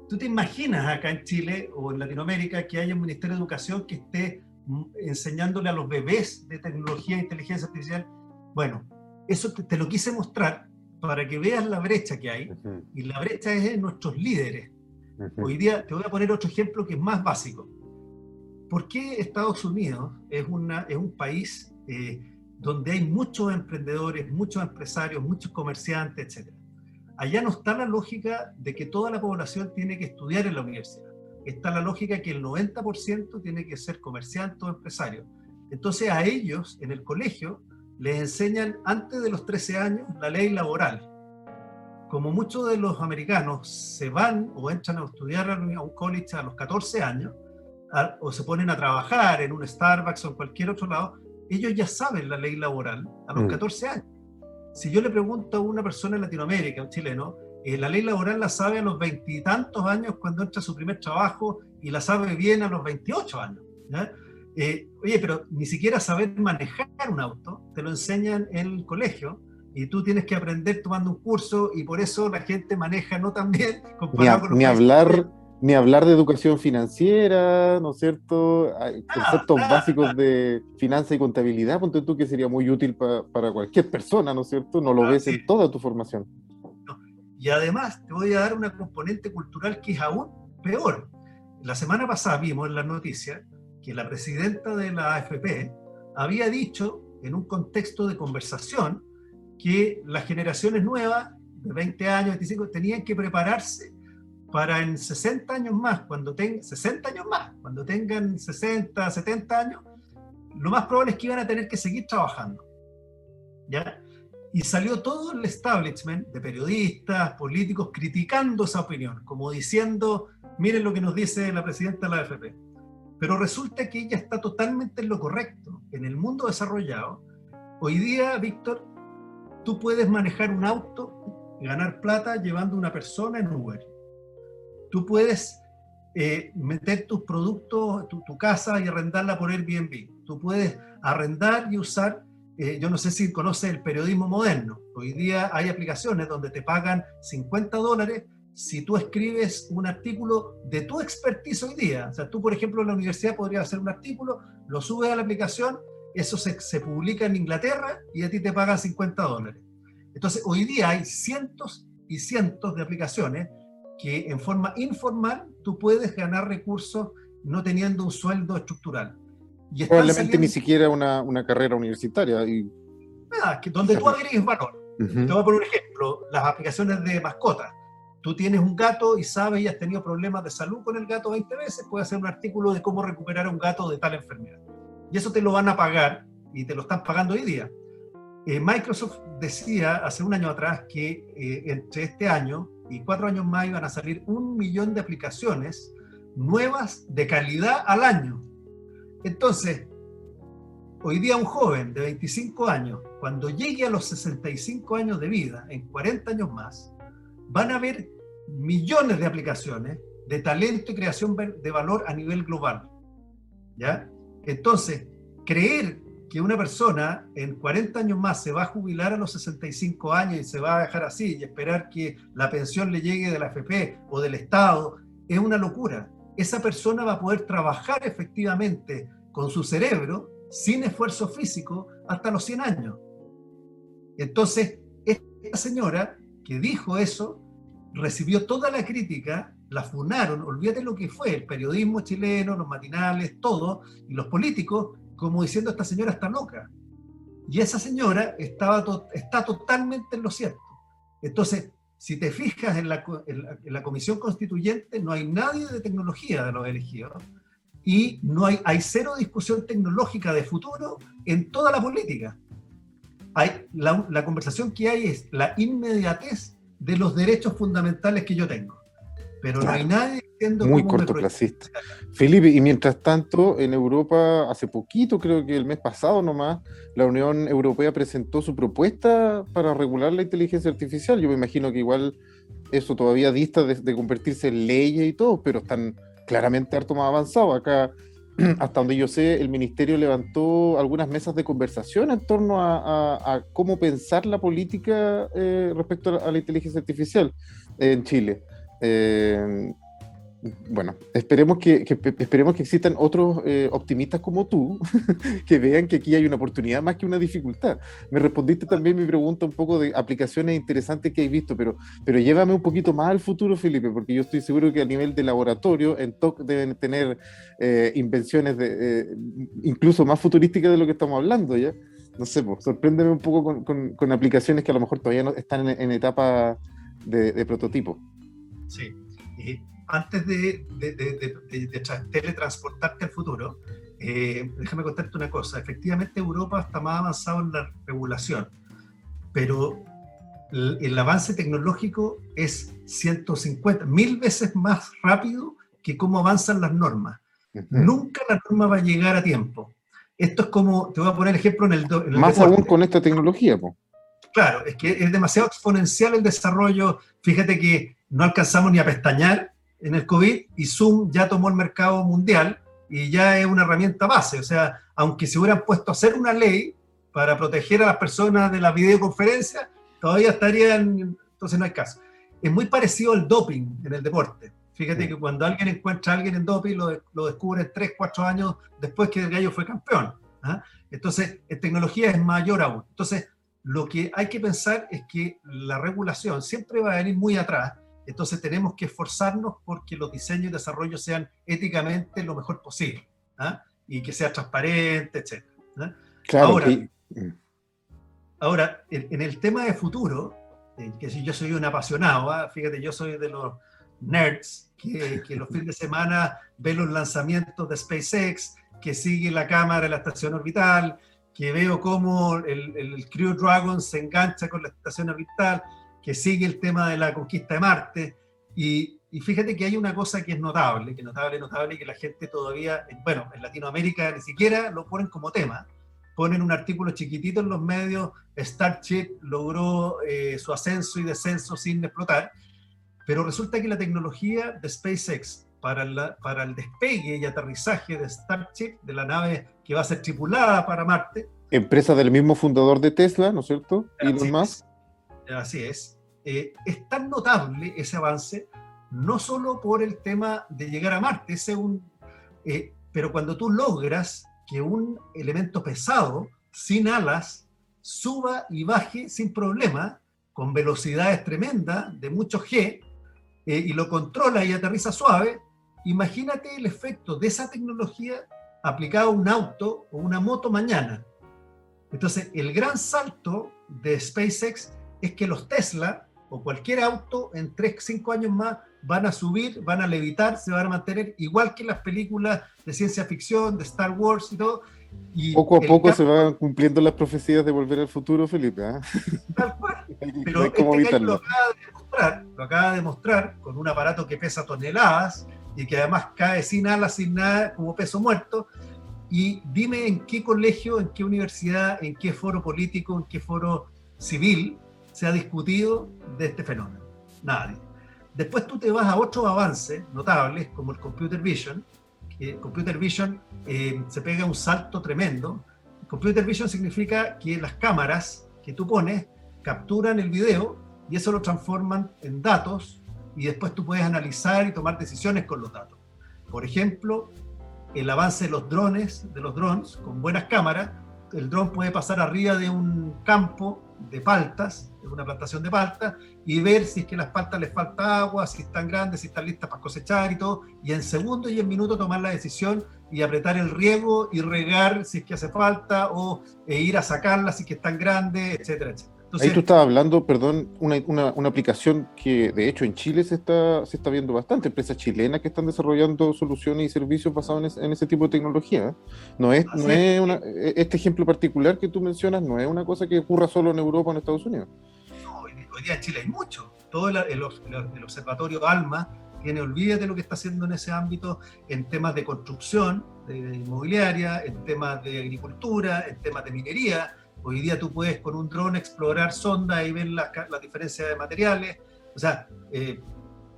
tú te imaginas acá en Chile o en Latinoamérica que haya un Ministerio de Educación que esté mm, enseñándole a los bebés de tecnología e inteligencia artificial. Bueno, eso te, lo quise mostrar para que veas la brecha que hay, y la brecha es en nuestros líderes. Hoy día te voy a poner otro ejemplo que es más básico. ¿Por qué Estados Unidos es, una, es un país eh, donde hay muchos emprendedores, muchos empresarios, muchos comerciantes, etc. Allá no está la lógica de que toda la población tiene que estudiar en la universidad. está la lógica que el 90% tiene que ser comerciante o empresario. Entonces a ellos en el colegio les enseñan antes de los 13 años la ley laboral. Como muchos de los americanos se van o entran a estudiar a un college a los 14 años, o se ponen a trabajar en un Starbucks o en cualquier otro lado, ellos ya saben la ley laboral a los 14 mm. años. Si yo le pregunto a una persona en Latinoamérica, un chileno, eh, la ley laboral la sabe a los veintitantos años cuando entra a su primer trabajo y la sabe bien a los 28 años. Eh, oye, pero ni siquiera saber manejar un auto, te lo enseñan en el colegio y tú tienes que aprender tomando un curso y por eso la gente maneja no tan bien comparado ni, ni hablar ni hablar de educación financiera, ¿no es cierto? Hay conceptos básicos de finanza y contabilidad, ponte tú que sería muy útil para cualquier persona, ¿no es cierto? No lo ves en toda tu formación. Y además te voy a dar una componente cultural que es aún peor. La semana pasada vimos en las noticias que la presidenta de la AFP había dicho en un contexto de conversación que las generaciones nuevas de 20 años, 25, tenían que prepararse para en 60 años más, cuando tengan 60 años más, cuando tengan 60, 70 años, lo más probable es que iban a tener que seguir trabajando. ¿Ya? Y salió todo el establishment de periodistas, políticos, criticando esa opinión, como diciendo, miren lo que nos dice la presidenta de la AFP. Pero resulta que ella está totalmente en lo correcto. En el mundo desarrollado, hoy día, Víctor, tú puedes manejar un auto ganar plata llevando una persona en Uber tú puedes eh, meter tus productos, tu, tu, casa y arrendarla por Airbnb. Tú puedes arrendar y usar, eh, yo no sé si conoces el periodismo moderno. Hoy día hay aplicaciones donde te pagan 50 dólares si tú escribes un artículo de tu expertise hoy día. O sea, tú, por ejemplo, en la universidad podrías hacer un artículo, lo subes a la aplicación, eso se, se publica en Inglaterra y a ti te pagan 50 dólares. Entonces, hoy día hay cientos y cientos de aplicaciones que en forma informal tú puedes ganar recursos no teniendo un sueldo estructural. Y Probablemente ni siquiera una, una, carrera universitaria. Y... Nada, que donde tú agregues valor. Te voy a poner un ejemplo, las aplicaciones de mascotas. Tú tienes un gato y sabes y has tenido problemas de salud con el gato 20 veces, puedes hacer un artículo de cómo recuperar a un gato de tal enfermedad. Y eso te lo van a pagar y te lo están pagando hoy día. Eh, Microsoft decía hace un año atrás que eh, entre este año y cuatro años más iban a salir un millón de aplicaciones nuevas de calidad al año. Entonces, hoy día un joven de 25 años, cuando llegue a los 65 años de vida, en 40 años más, van a haber millones de aplicaciones de talento y creación de valor a nivel global. ¿Ya? Entonces, creer que una persona en 40 años más se va a jubilar a los 65 años y se va a dejar así y esperar que la pensión le llegue de la FP o del Estado, es una locura. Esa persona va a poder trabajar efectivamente con su cerebro sin esfuerzo físico hasta los 100 años. Entonces, esta señora que dijo eso recibió toda la crítica, la funaron, olvídate lo que fue, el periodismo chileno, los matinales, todo, y los políticos como diciendo esta señora está loca. Y esa señora estaba está totalmente en lo cierto. Entonces, si te fijas en la, en, la, comisión constituyente, no hay nadie de tecnología de los elegidos y no hay, hay cero discusión tecnológica de futuro en toda la política. Hay, la, la conversación que hay es la inmediatez de los derechos fundamentales que yo tengo. Pero no hay nadie muy cortoplacista. Felipe, y mientras tanto, en Europa, hace poquito, creo que el mes pasado nomás, la Unión Europea presentó su propuesta para regular la inteligencia artificial. Yo me imagino que igual eso todavía dista de, convertirse en leyes y todo, pero están claramente harto más avanzados. Acá, hasta donde yo sé, el ministerio levantó algunas mesas de conversación en torno a, cómo pensar la política eh, respecto a la, inteligencia artificial en Chile. Eh, bueno, esperemos que, esperemos que existan otros eh, optimistas como tú que vean que aquí hay una oportunidad más que una dificultad. Me respondiste también mi pregunta un poco de aplicaciones interesantes que hay visto, pero, pero llévame un poquito más al futuro, Felipe, porque yo estoy seguro que a nivel de laboratorio en TOC deben tener eh, invenciones de, eh, incluso más futurísticas de lo que estamos hablando, ¿ya? No sé, pues, sorpréndeme un poco con, aplicaciones que a lo mejor todavía no están en, etapa de, de prototipo. Sí antes de, teletransportarte al futuro, eh, déjame contarte una cosa. Efectivamente, Europa está más avanzado en la regulación, pero el, avance tecnológico es 150, mil veces más rápido que cómo avanzan las normas. Nunca la norma va a llegar a tiempo. Esto es como, te voy a poner ejemplo en el... más aún con esta tecnología, po. Claro, es que es demasiado exponencial el desarrollo. Fíjate que no alcanzamos ni a pestañear en el COVID y Zoom ya tomó el mercado mundial y ya es una herramienta base. O sea, aunque se hubieran puesto a hacer una ley para proteger a las personas de la videoconferencia, todavía estarían, entonces no hay caso. Es muy parecido al doping en el deporte. Fíjate que cuando alguien encuentra a alguien en doping, lo, lo descubre tres, cuatro años después que el gallo fue campeón. ¿ah? Entonces, en tecnología es mayor aún. Entonces, lo que hay que pensar es que la regulación siempre va a venir muy atrás entonces tenemos que esforzarnos porque los diseños y desarrollos sean éticamente lo mejor posible ¿ah? y que sea transparente, etc. ¿ah? ahora, ahora en, el tema de futuro, que si yo soy un apasionado, ¿ah? fíjate, yo soy de los nerds que, que los fines de semana ven los lanzamientos de SpaceX, que sigue la cámara en la estación orbital, que veo cómo el, el Crew Dragon se engancha con la estación orbital, que sigue el tema de la conquista de Marte. Y, fíjate que hay una cosa que es notable, que notable, notable, que la gente todavía, bueno, en Latinoamérica ni siquiera lo ponen como tema. Ponen un artículo chiquitito en los medios, Starship logró eh, su ascenso y descenso sin explotar, pero resulta que la tecnología de SpaceX para, la, para el despegue y aterrizaje de Starship, de la nave que va a ser tripulada para Marte. Empresa del mismo fundador de Tesla, ¿no es cierto? Elon Musk. Así es. Eh, es tan notable ese avance, no solo por el tema de llegar a Marte, eh, pero cuando tú logras que un elemento pesado, sin alas, suba y baje sin problema, con velocidades tremendas, de mucho G, eh, y lo controla y aterriza suave, imagínate el efecto de esa tecnología aplicado a un auto o una moto mañana. Entonces, el gran salto de SpaceX es que los Tesla o cualquier auto en 3, 5 años más van a subir, van a levitar, se van a mantener igual que las películas de ciencia ficción, de Star Wars y todo. Y poco a poco se van cumpliendo las profecías de volver al futuro, Felipe. ¿eh? Tal cual. Pero este lo acaba de demostrar, lo acaba de demostrar con un aparato que pesa toneladas y que además cae sin alas, sin nada, como peso muerto. Y dime en qué colegio, en qué universidad, en qué foro político, en qué foro civil se ha discutido de este fenómeno. Nadie. Después tú te vas a otros avances notables, como el Computer Vision. Que Computer Vision eh, se pega un salto tremendo. Computer Vision significa que las cámaras que tú pones capturan el video y eso lo transforman en datos y después tú puedes analizar y tomar decisiones con los datos. Por ejemplo, el avance de los drones, de los drones con buenas cámaras, el dron puede pasar arriba de un campo de paltas, una plantación de paltas, y ver si es que las paltas les falta agua, si están grandes, si están listas para cosechar y todo, y en segundos y en minutos tomar la decisión y apretar el riego y regar si es que hace falta, o e ir a sacarlas si es que están grandes, etcétera, etcétera. Ahí tú estabas hablando, perdón, una, una, una, aplicación que de hecho en Chile se está, se está viendo bastante, empresas chilenas que están desarrollando soluciones y servicios basados en, ese tipo de tecnología. No es, no es una, e, este ejemplo particular que tú mencionas no es una cosa que ocurra solo en Europa o en Estados Unidos. No, hoy, día en Chile hay mucho. Todo el, el, el observatorio ALMA tiene, olvídate lo que está haciendo en ese ámbito en temas de construcción de inmobiliaria, en temas de agricultura, en temas de minería Hoy día tú puedes con un dron explorar sondas y ver la, la diferencia de materiales. O sea, eh,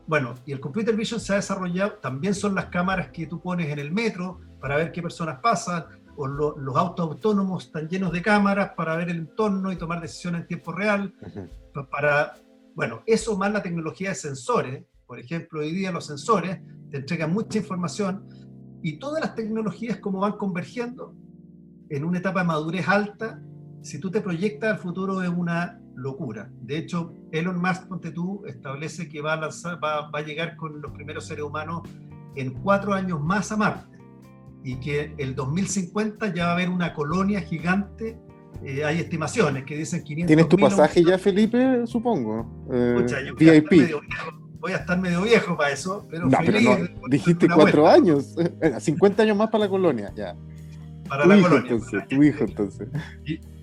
bueno, y el Computer Vision se ha desarrollado, también son las cámaras que tú pones en el metro para ver qué personas pasan, o los autos autónomos están llenos de cámaras para ver el entorno y tomar decisiones en tiempo real. Para, bueno, eso más la tecnología de sensores. Por ejemplo, hoy día los sensores te entregan mucha información y todas las tecnologías como van convergiendo en una etapa de madurez alta si tú te proyectas al futuro es una locura. De hecho, Elon Musk, ponte tú, establece que va a, va, a llegar con los primeros seres humanos en cuatro años más a Marte y que el 2050 ya va a haber una colonia gigante. Eh, hay estimaciones que dicen 500. ¿Tienes tu pasaje ya, Felipe? Supongo. Eh, VIP. voy a estar medio viejo para eso, pero no, feliz. dijiste cuatro años, 50 años más para la colonia, ya. Para la colonia. Entonces, tu hijo, entonces.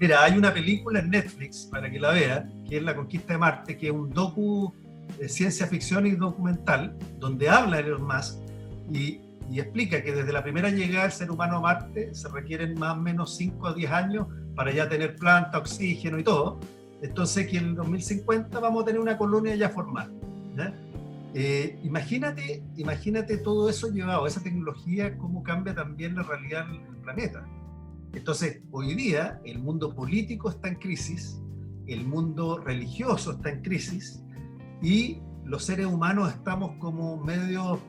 mira, hay una película en Netflix, para que la vean, que es La Conquista de Marte, que es un docu de ciencia ficción y documental, donde habla Elon Musk y, y explica que desde la primera llegada del ser humano a Marte se requieren más o menos 5 a 10 años para ya tener planta, oxígeno y todo. Entonces que en el 2050 vamos a tener una colonia ya formada. Eh, imagínate, imagínate todo eso llevado, esa tecnología, cómo cambia también la realidad del planeta. Entonces, hoy día el mundo político está en crisis, el mundo religioso está en crisis y los seres humanos estamos como medio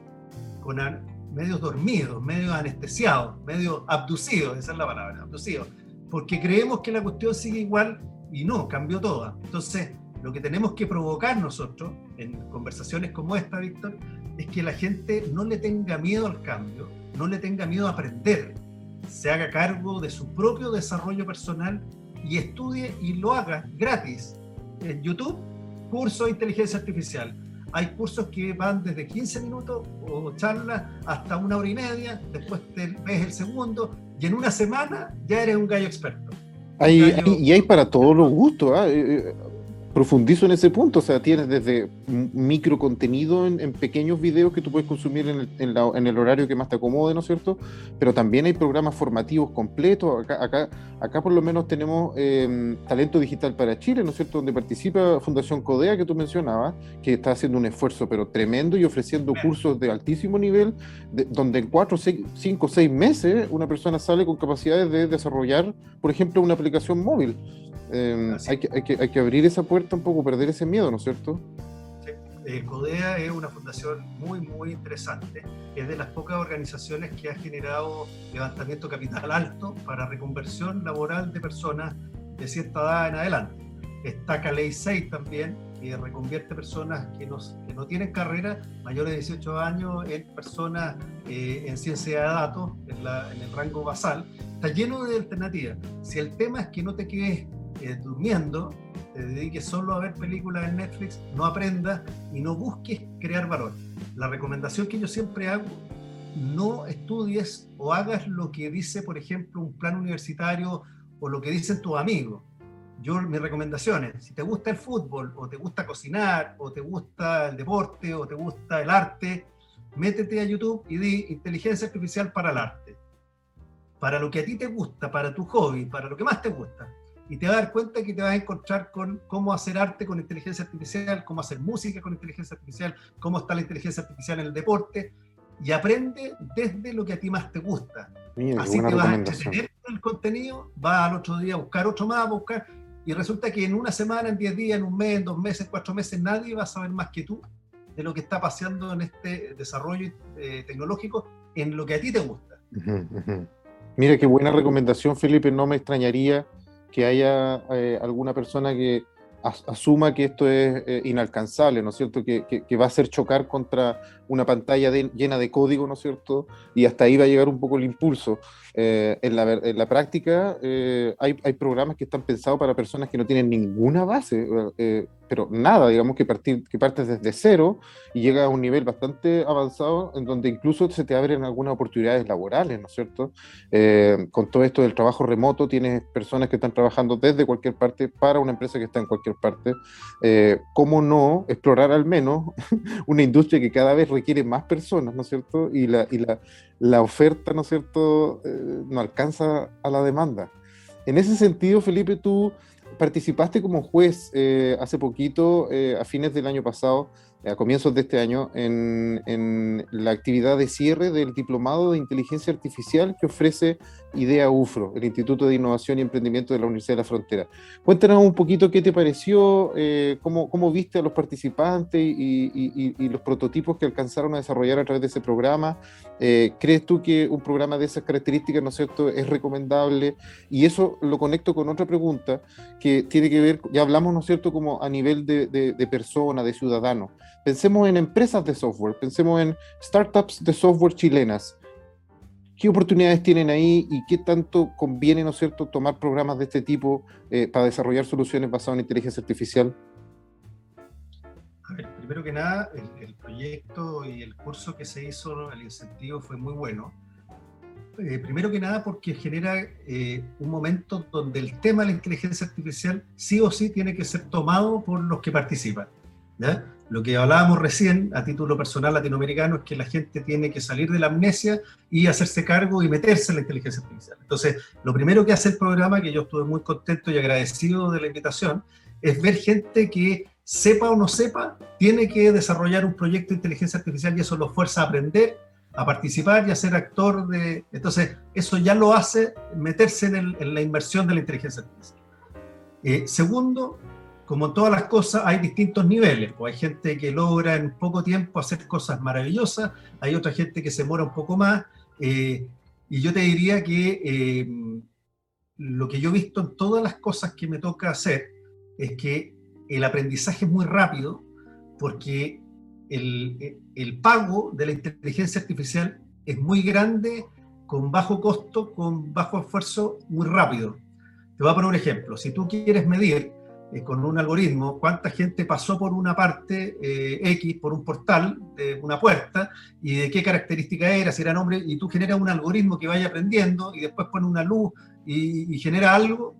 medios dormidos, medio anestesiados, medio abducidos, esa es la palabra, abducidos, porque creemos que la cuestión sigue igual y no, cambió toda. Entonces, lo que tenemos que provocar nosotros en conversaciones como esta, Víctor, es que la gente no le tenga miedo al cambio, no le tenga miedo a aprender, se haga cargo de su propio desarrollo personal y estudie y lo haga gratis. En YouTube, curso de inteligencia artificial. Hay cursos que van desde 15 minutos o charlas hasta una hora y media, después te ves el segundo y en una semana ya eres un gallo experto. Hay, y hay para todos los gustos. ¿ah? Eh, eh, profundizo en ese punto, o sea, tienes desde micro contenido en, pequeños videos que tú puedes consumir en el, en, el, horario que más te acomode, ¿no es cierto? Pero también hay programas formativos completos. Acá, acá, acá por lo menos tenemos em, Talento Digital para Chile, ¿no es cierto? Donde participa Fundación Codea, que tú mencionabas, que está haciendo un esfuerzo pero tremendo y ofreciendo cursos de altísimo nivel, donde en cuatro, cinco, seis meses una persona sale con capacidades de desarrollar, por ejemplo, una aplicación móvil. Em, hay, que, hay, que, hay, que, abrir esa puerta un poco, perder ese miedo, ¿no es cierto? Sí. Eh, CODEA es una fundación muy, muy interesante. Es de las pocas organizaciones que ha generado levantamiento capital alto para reconversión laboral de personas de cierta edad en adelante. Está Calei 6 también, que reconvierte personas que, que no tienen carrera, mayores de 18 años, en personas eh, en ciencia de datos, en, en el rango basal. Está lleno de alternativas. Si el tema es que no te quedes durmiendo, te dediques solo a ver películas en Netflix, no aprendas y no busques crear valor. La recomendación que yo siempre hago, no estudies o hagas lo que dice, por ejemplo, un plan universitario o lo que dicen tus amigos. Yo, mis recomendaciones, si te gusta el fútbol o te gusta cocinar o te gusta el deporte o te gusta el arte, métete a YouTube y di inteligencia artificial para el arte. Para lo que a ti te gusta, para tu hobby, para lo que más te gusta y te vas a dar cuenta que te vas a encontrar con cómo hacer arte con inteligencia artificial, cómo hacer música con inteligencia artificial, cómo está la inteligencia artificial en el deporte, y aprende desde lo que a ti más te gusta. Así te vas a entretener con el contenido, vas al otro día a buscar otro más, a buscar, y resulta que en una semana, en 10 días, en un mes, en dos meses, cuatro meses, nadie va a saber más que tú de lo que está pasando en este desarrollo eh, tecnológico en lo que a ti te gusta. Mira, qué buena recomendación, Felipe. No me extrañaría que haya eh, alguna persona que asuma que esto es eh, inalcanzable, ¿no es cierto? Que, va a hacer chocar contra una pantalla llena de código, ¿no es cierto? Y hasta ahí va a llegar un poco el impulso. Eh, en, la, práctica hay, hay, programas que están pensados para personas que no tienen ninguna base pero nada, digamos que, partir, que partes desde cero y llegas a un nivel bastante avanzado en donde incluso se te abren algunas oportunidades laborales, ¿no es cierto? Eh, con todo esto del trabajo remoto, tienes personas que están trabajando desde cualquier parte para una empresa que está en cualquier parte. Eh, ¿Cómo no explorar al menos una industria que cada vez requiere más personas, ¿no es cierto? Y la, y la, la oferta, ¿no es cierto?, eh, no alcanza a la demanda. En ese sentido, Felipe, tú participaste como juez eh, hace poquito, eh, a fines del año pasado, a comienzos de este año en, en, la actividad de cierre del Diplomado de Inteligencia Artificial que ofrece IDEA UFRO, el Instituto de Innovación y Emprendimiento de la Universidad de la Frontera. Cuéntanos un poquito qué te pareció, eh, cómo, cómo, viste a los participantes y, y, y, los prototipos que alcanzaron a desarrollar a través de ese programa. Eh, ¿Crees tú que un programa de esas características, ¿no es cierto?, es recomendable? Y eso lo conecto con otra pregunta que tiene que ver, ya hablamos, ¿no es cierto?, como a nivel de, de, de persona, de ciudadano. Pensemos en empresas de software, pensemos en startups de software chilenas. ¿Qué oportunidades tienen ahí y qué tanto conviene, ¿no es cierto?, tomar programas de este tipo eh, para desarrollar soluciones basadas en inteligencia artificial. primero que nada, el, proyecto y el curso que se hizo, el incentivo fue muy bueno. Eh, primero que nada porque genera eh, un momento donde el tema de la inteligencia artificial sí o sí tiene que ser tomado por los que participan. Lo que hablábamos recién a título personal latinoamericano es que la gente tiene que salir de la amnesia y hacerse cargo y meterse en la inteligencia artificial. Entonces, lo primero que hace el programa, que yo estuve muy contento y agradecido de la invitación, es ver gente que sepa o no sepa, tiene que desarrollar un proyecto de inteligencia artificial y eso lo fuerza a aprender, a participar y a ser actor de... Entonces, eso ya lo hace meterse en, la inversión de la inteligencia artificial. Eh, segundo, como en todas las cosas, hay distintos niveles. Pues hay gente que logra en poco tiempo hacer cosas maravillosas, hay otra gente que se muera un poco más. Eh, y yo te diría que eh, lo que yo he visto en todas las cosas que me toca hacer es que el aprendizaje es muy rápido porque el, el, pago de la inteligencia artificial es muy grande, con bajo costo, con bajo esfuerzo, muy rápido. Te voy a poner un ejemplo. Si tú quieres medir eh, con un algoritmo cuánta gente pasó por una parte eh, X, por un portal, de una puerta, y de qué característica era, si era nombre, y tú generas un algoritmo que vaya aprendiendo y después pone una luz y, y genera algo,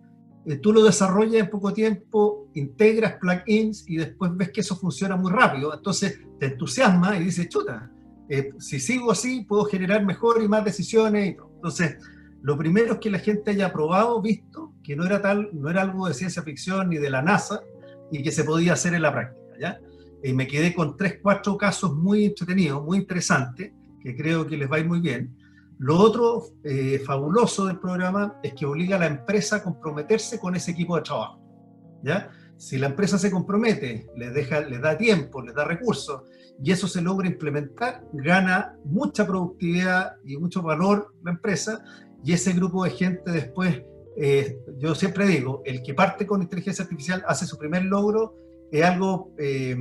eh, tú lo desarrollas en poco tiempo, integras plugins y después ves que eso funciona muy rápido. Entonces te entusiasma y dices, chuta, eh, si sigo así puedo generar mejor y más decisiones. Entonces, lo primero es que la gente haya probado, visto que no era, tal, no era algo de ciencia ficción ni de la NASA y que se podía hacer en la práctica. ¿ya? Y me quedé con tres, cuatro casos muy entretenidos, muy interesantes, que creo que les va muy bien. Lo otro eh, fabuloso del programa es que obliga a la empresa a comprometerse con ese equipo de trabajo. ¿ya? Si la empresa se compromete, le, deja, le da tiempo, le da recursos, y eso se logra implementar, gana mucha productividad y mucho valor la empresa, y ese grupo de gente después, eh, yo siempre digo, el que parte con inteligencia artificial hace su primer logro, es algo eh,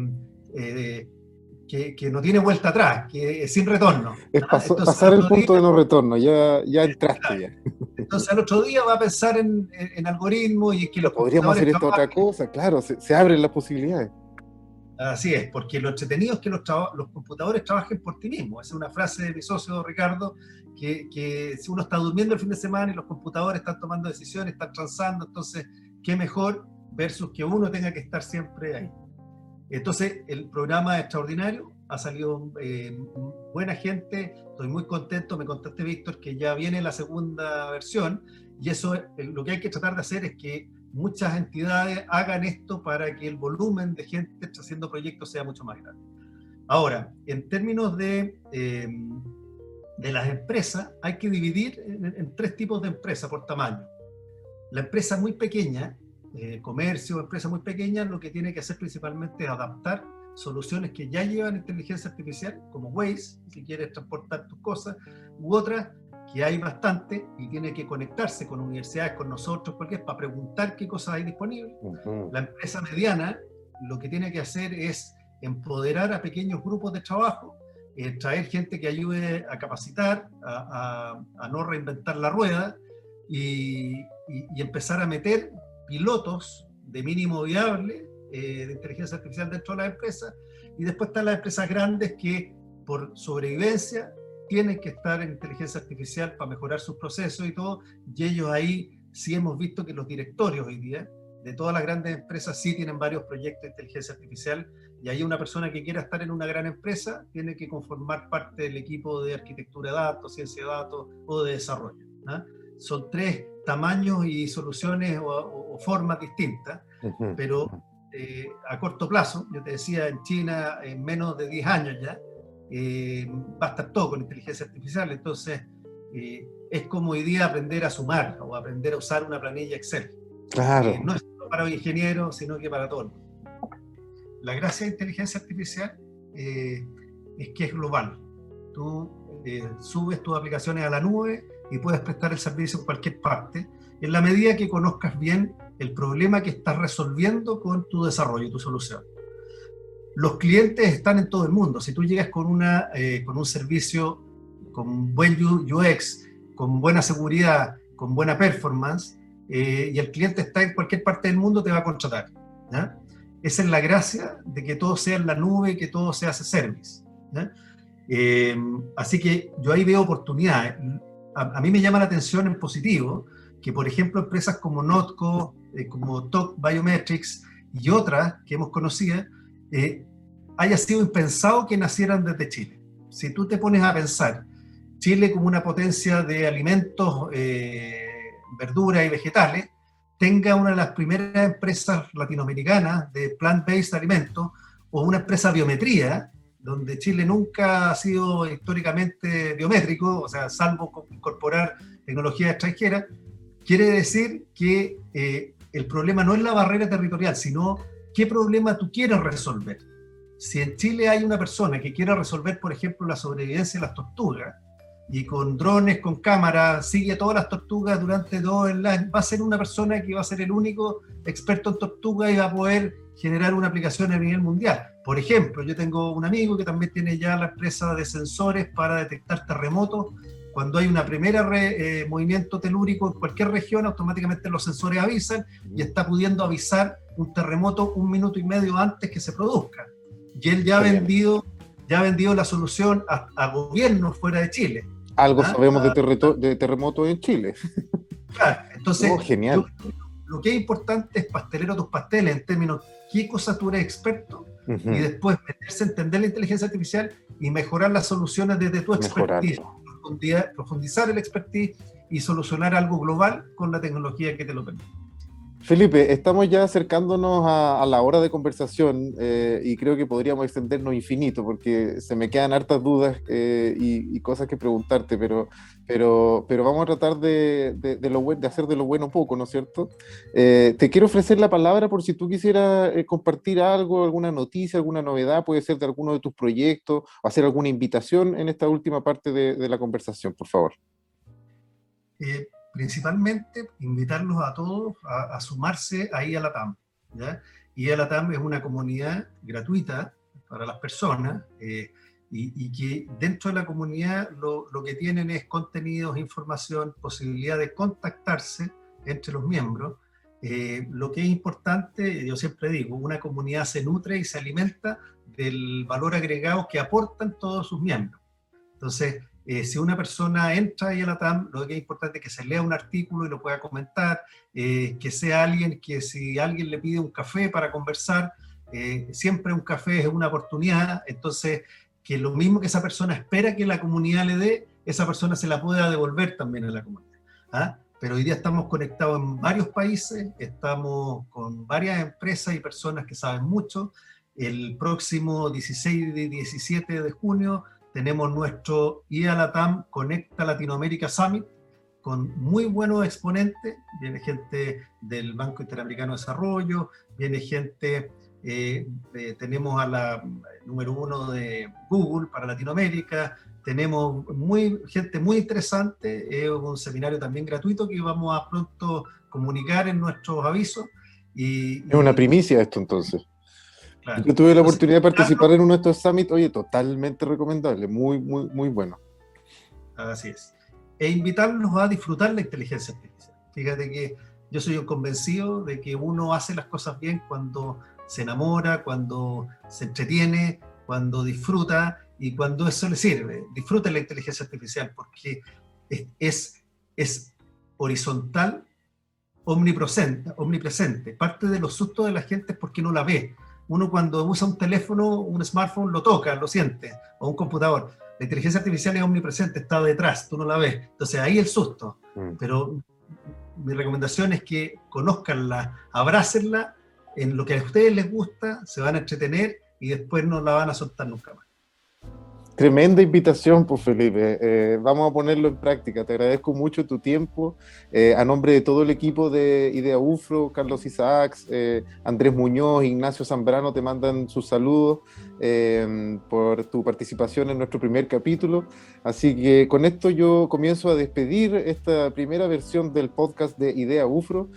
que, no tiene vuelta atrás, que es sin retorno. Es pasar el punto de no retorno, ya, ya entraste ya. Entonces al otro día va a pensar en, en, algoritmos y que los Podríamos hacer esto otra cosa, claro, se, abren las posibilidades. Así es, porque lo entretenido es que los, computadores trabajen por ti mismo. Esa es una frase de mi socio Ricardo, que, que si uno está durmiendo el fin de semana y los computadores están tomando decisiones, están transando, entonces, ¿qué mejor versus que uno tenga que estar siempre ahí? Entonces, el programa es extraordinario, ha salido eh, buena gente, estoy muy contento, me contaste Víctor que ya viene la segunda versión y eso lo que hay que tratar de hacer es que muchas entidades hagan esto para que el volumen de gente haciendo proyectos sea mucho más grande. Ahora, en términos de, eh, de las empresas, hay que dividir en, tres tipos de empresas por tamaño. La empresa muy pequeña, eh, comercio, empresas muy pequeñas, lo que tiene que hacer principalmente es adaptar soluciones que ya llevan inteligencia artificial, como Waze, si quieres transportar tus cosas, u otras que hay bastante y tiene que conectarse con universidades, con nosotros, cualquier, para preguntar qué cosas hay disponibles. La empresa mediana lo que tiene que hacer es empoderar a pequeños grupos de trabajo, eh, traer gente que ayude a capacitar, a, no reinventar la rueda y, y empezar a meter pilotos de mínimo viable eh, de inteligencia artificial dentro de las empresas, y después están las empresas grandes que por sobrevivencia tienen que estar en inteligencia artificial para mejorar sus procesos y todo, y ellos ahí sí hemos visto que los directorios hoy día de todas las grandes empresas sí tienen varios proyectos de inteligencia artificial y ahí una persona que quiera estar en una gran empresa tiene que conformar parte del equipo de arquitectura de datos, ciencia de datos o de desarrollo. ¿ah? Son tres tamaños y soluciones o, formas distintas, pero eh, a corto plazo, yo te decía, en China en menos de 10 años ya, eh, va a estar todo con inteligencia artificial, entonces eh, es como hoy día aprender a sumar o aprender a usar una planilla Excel. Claro. no es solo para los ingenieros, sino que para todos. La gracia de inteligencia artificial es que es global. Tú subes tus aplicaciones a la nube y puedes prestar el servicio en cualquier parte, en la medida que conozcas bien el problema que estás resolviendo con tu desarrollo, tu solución. Los clientes están en todo el mundo. Si tú llegas con, una, eh, con un servicio con buen UX, con buena seguridad, con buena performance, eh, y el cliente está en cualquier parte del mundo, te va a contratar. esa es la gracia de que todo sea en la nube, que todo se hace service. Eh, así que yo ahí veo oportunidades. A, mí me llama la atención en positivo que, por ejemplo, empresas como Notco, como Talk Biometrics y otras que hemos conocido, eh, haya sido impensado que nacieran desde Chile. Si tú te pones a pensar Chile como una potencia de alimentos, eh, verduras y vegetales, tenga una de las primeras empresas latinoamericanas de plant-based alimentos o una empresa biometría, donde Chile nunca ha sido históricamente biométrico, o sea, salvo incorporar tecnología extranjera, quiere decir que eh, el problema no es la barrera territorial, sino qué problema tú quieres resolver. Si en Chile hay una persona que quiere resolver, por ejemplo, la sobrevivencia de las tortugas, y con drones, con cámaras, sigue a todas las tortugas durante todo el año, va a ser una persona que va a ser el único experto en tortugas y va a poder generar una aplicación a nivel mundial. Por ejemplo, yo tengo un amigo que también tiene ya la empresa de sensores para detectar terremotos. Cuando hay una primera eh, movimiento telúrico en cualquier región, automáticamente los sensores avisan y está pudiendo avisar un terremoto un minuto y medio antes que se produzca. Y él ya ha vendido, ya ha vendido la solución a, gobiernos fuera de Chile. Algo ¿Ah? sabemos de, terremoto, de terremotos en Chile. Claro, entonces, oh, genial. Lo, que es importante es pastelero tus pasteles en términos qué cosa tú eres experto y después meterse a entender la inteligencia artificial y mejorar las soluciones desde tu expertise, profundizar el expertise y solucionar algo global con la tecnología que te lo permite. Felipe, estamos ya acercándonos a, la hora de conversación eh, y creo que podríamos extendernos infinito porque se me quedan hartas dudas eh, y, cosas que preguntarte, pero, pero, pero vamos a tratar de, de, de hacer de lo bueno poco, ¿no es cierto? Eh, te quiero ofrecer la palabra por si tú quisieras compartir algo, alguna noticia, alguna novedad, puede ser de alguno de tus proyectos, hacer alguna invitación en esta última parte de, la conversación, por favor principalmente invitarlos a todos a, sumarse ahí a la TAM. Y a la TAM es una comunidad gratuita para las personas eh, y, que dentro de la comunidad lo, lo, que tienen es contenidos, información, posibilidad de contactarse entre los miembros. Eh, lo que es importante, yo siempre digo, una comunidad se nutre y se alimenta del valor agregado que aportan todos sus miembros. Entonces, eh, si una persona entra ahí a la TAM, lo que es importante es que se lea un artículo y lo pueda comentar, eh, que sea alguien que si alguien le pide un café para conversar, eh, siempre un café es una oportunidad, entonces que lo mismo que esa persona espera que la comunidad le dé, esa persona se la pueda devolver también a la comunidad. ¿ah? Pero hoy día estamos conectados en varios países, estamos con varias empresas y personas que saben mucho. El próximo 16 y 17 de junio tenemos nuestro IALATAM Conecta Latinoamérica Summit, con muy buenos exponentes. Viene gente del Banco Interamericano de Desarrollo, viene gente, eh, tenemos a la número uno de Google para Latinoamérica, tenemos muy, gente muy interesante, es un seminario también gratuito que vamos a pronto comunicar en nuestros avisos. Y, es una primicia esto entonces. Yo tuve la oportunidad de participar en uno de estos summits, oye, totalmente recomendable, muy, muy, muy bueno. Así es. E invitarlos a disfrutar la inteligencia artificial. Fíjate que yo soy un convencido de que uno hace las cosas bien cuando se enamora, cuando se entretiene, cuando disfruta y cuando eso le sirve. Disfruta la inteligencia artificial porque es, es, es horizontal, omnipresente, omnipresente. Parte de los sustos de la gente es porque no la ve uno cuando usa un teléfono, un smartphone, lo toca, lo siente, o un computador. La inteligencia artificial es omnipresente, está detrás, tú no la ves. Entonces ahí el susto. Mm. Pero mi recomendación es que conozcanla, abrácenla en lo que a ustedes les gusta, se van a entretener y después no la van a soltar nunca más. Tremenda invitación, pues Felipe. Eh, vamos a ponerlo en práctica. Te agradezco mucho tu tiempo. Eh, a nombre de todo el equipo de Idea UFRO, Carlos Isaacs, eh, Andrés Muñoz, Ignacio Zambrano, te mandan sus saludos por tu participación en nuestro primer capítulo. Así que con esto yo comienzo a despedir esta primera versión del podcast de Idea UFRO.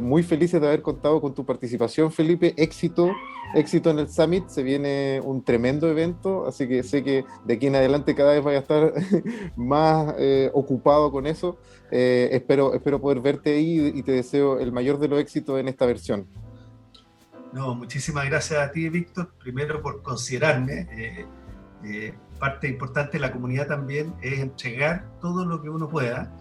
muy felices de haber contado con tu participación, Felipe. Éxito, éxito en el Summit. Se viene un tremendo evento, así que sé que de aquí en adelante cada vez vaya a estar más eh, ocupado con eso. Eh, espero, espero poder verte ahí y te deseo el mayor de los éxitos en esta versión. No, muchísimas gracias a ti, Víctor, primero por considerarme. Eh, eh, parte importante de la comunidad también es entregar todo lo que uno pueda,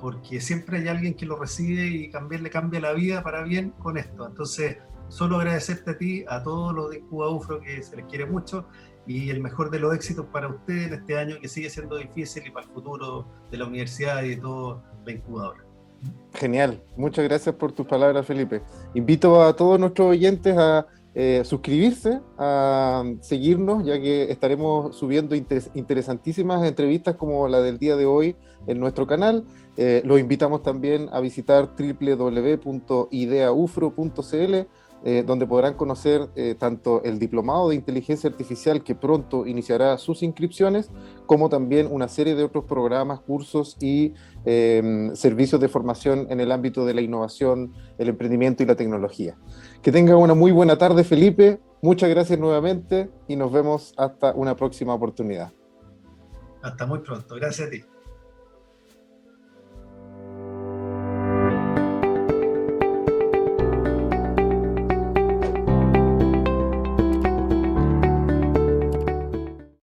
porque siempre hay alguien que lo recibe y también le cambia la vida para bien con esto. Entonces, solo agradecerte a ti, a todos los de Cuba UFRO, que se les quiere mucho, y el mejor de los éxitos para ustedes en este año que sigue siendo difícil y para el futuro de la universidad y de toda la incubadora. Genial, muchas gracias por tus palabras, Felipe. Invito a todos nuestros oyentes a eh, suscribirse, a seguirnos, ya que estaremos subiendo interesantísimas entrevistas como la del día de hoy en nuestro canal. Eh, los invitamos también a visitar www.ideaufro.cl eh, donde podrán conocer eh, tanto el diplomado de inteligencia artificial que pronto iniciará sus inscripciones, como también una serie de otros programas, cursos y em, servicios de formación en el ámbito de la innovación, el emprendimiento y la tecnología. Que tengan una muy buena tarde, Felipe. Muchas gracias nuevamente y nos vemos hasta una próxima oportunidad. Hasta muy pronto. Gracias a ti.